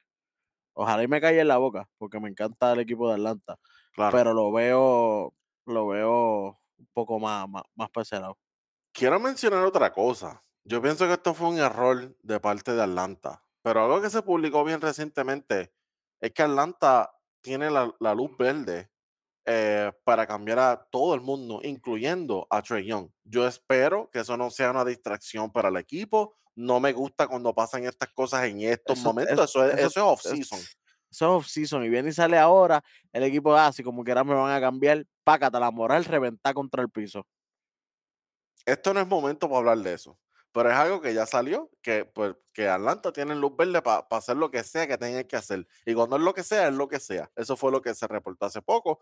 Ojalá y me calle en la boca, porque me encanta el equipo de Atlanta, Claro. pero lo veo, lo veo un poco más, más, más. Quiero mencionar otra cosa. Yo pienso que esto fue un error de parte de Atlanta. Pero algo que se publicó bien recientemente es que Atlanta tiene la, la luz verde eh, para cambiar a todo el mundo, incluyendo a Trey Young. Yo espero que eso no sea una distracción para el equipo. No me gusta cuando pasan estas cosas en estos Eso, momentos. es- Eso es, eso, eso es off-season. es- eso es off-season y viene y sale ahora, el equipo, ah, si como quiera me van a cambiar, pácata la moral, reventar contra el piso. Esto no es momento para hablar de eso. Pero es algo que ya salió, que, pues, que Atlanta tiene luz verde para hacer lo que sea que tengan que hacer. Y cuando es lo que sea, es lo que sea. Eso fue lo que se reportó hace poco.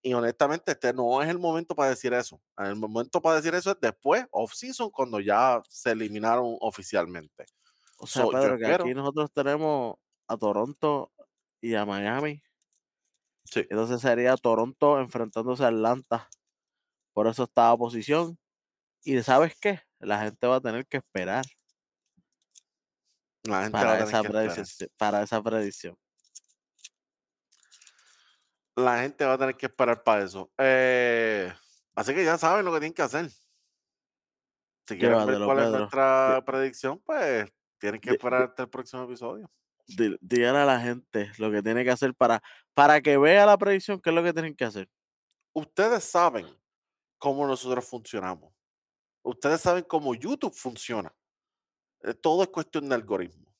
Y honestamente, este no es el momento para decir eso. El momento para decir eso es después, off-season, cuando ya se eliminaron oficialmente. O sea, So, Pedro, que aquí nosotros tenemos a Toronto y a Miami. Sí. Entonces sería Toronto enfrentándose a Atlanta. Por eso está a posición. Y ¿sabes qué? La gente va a tener que esperar La gente va a para tener esa, que esperar. predicción, para esa predicción. La gente va a tener que esperar para eso. Eh, así que ya saben lo que tienen que hacer. Si quieren ver cuál es nuestra predicción, pues tienen que esperar hasta el próximo episodio. Di- Díganle a la gente lo que tiene que hacer para, para que vea la predicción, qué es lo que tienen que hacer. Ustedes saben cómo nosotros funcionamos. Ustedes saben cómo YouTube funciona. Eh, Todo es cuestión de algoritmo.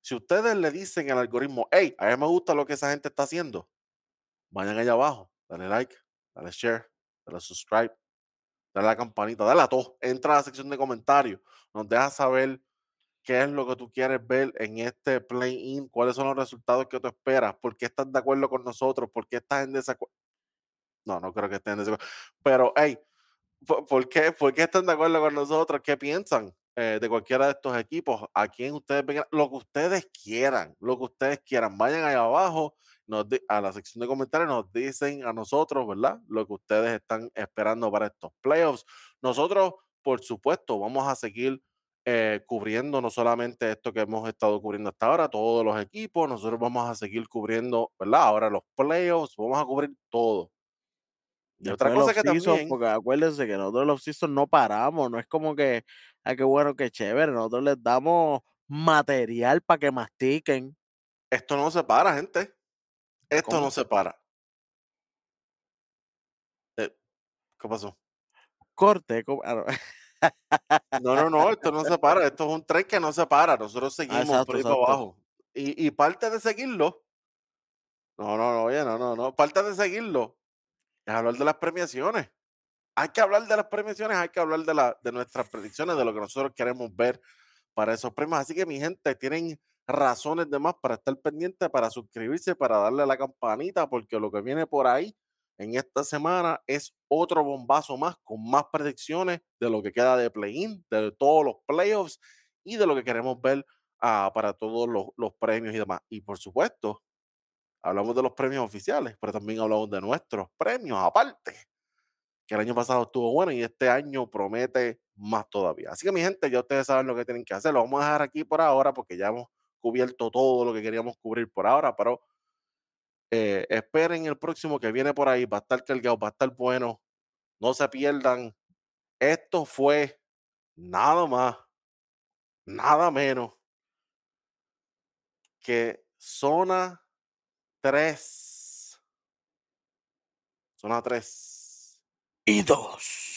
Si ustedes le dicen al algoritmo, hey, a mí me gusta lo que esa gente está haciendo, vayan allá abajo, dale like, dale share, dale subscribe, dale a la campanita, dale a todo. Entra a la sección de comentarios, nos deja saber qué es lo que tú quieres ver en este play-in, cuáles son los resultados que tú esperas, por qué estás de acuerdo con nosotros, por qué estás en desacuerdo. No, no creo que estén en desacuerdo. Pero, hey, ¿por, qué, ¿por qué están de acuerdo con nosotros? ¿Qué piensan eh, de cualquiera de estos equipos? ¿A quién ustedes vengan? Lo que ustedes quieran, lo que ustedes quieran. Vayan ahí abajo nos di- a la sección de comentarios, nos dicen a nosotros, ¿verdad? Lo que ustedes están esperando para estos playoffs. Nosotros, por supuesto, vamos a seguir eh, cubriendo no solamente esto que hemos estado cubriendo hasta ahora, todos los equipos, nosotros vamos a seguir cubriendo, ¿verdad? Ahora los playoffs, vamos a cubrir todo. Y otra cosa que también, porque acuérdense que nosotros el off-season no paramos, no es como que, ay, qué bueno, qué chévere, nosotros les damos material para que mastiquen. esto no se para, gente. Esto ¿Cómo? no se para. Eh, ¿Qué pasó? Corte, ah, no. No, no, esto no se para. Esto es un tren que no se para. Nosotros seguimos Ah, exacto, por ahí para abajo. Y, y parte de seguirlo, no, no, no, oye, no, no, no. Parte de seguirlo es hablar de las premiaciones. Hay que hablar de las premiaciones, hay que hablar de, la, de nuestras predicciones, de lo que nosotros queremos ver para esos premios. Así que mi gente, tienen razones de más para estar pendientes, para suscribirse, para darle a la campanita, porque lo que viene por ahí en esta semana es otro bombazo más, con más predicciones de lo que queda de play-in, de todos los playoffs y de lo que queremos ver ah, para todos los, los premios y demás. Y por supuesto, hablamos de los premios oficiales, pero también hablamos de nuestros premios aparte que el año pasado estuvo bueno y este año promete más todavía. Así que mi gente, ya ustedes saben lo que tienen que hacer. Lo vamos a dejar aquí por ahora porque ya hemos cubierto todo lo que queríamos cubrir por ahora, pero eh, esperen el próximo que viene por ahí, va a estar cargado, va a estar bueno. No se pierdan. Esto fue nada más, nada menos que Zona 3. Zona 3. Y dos.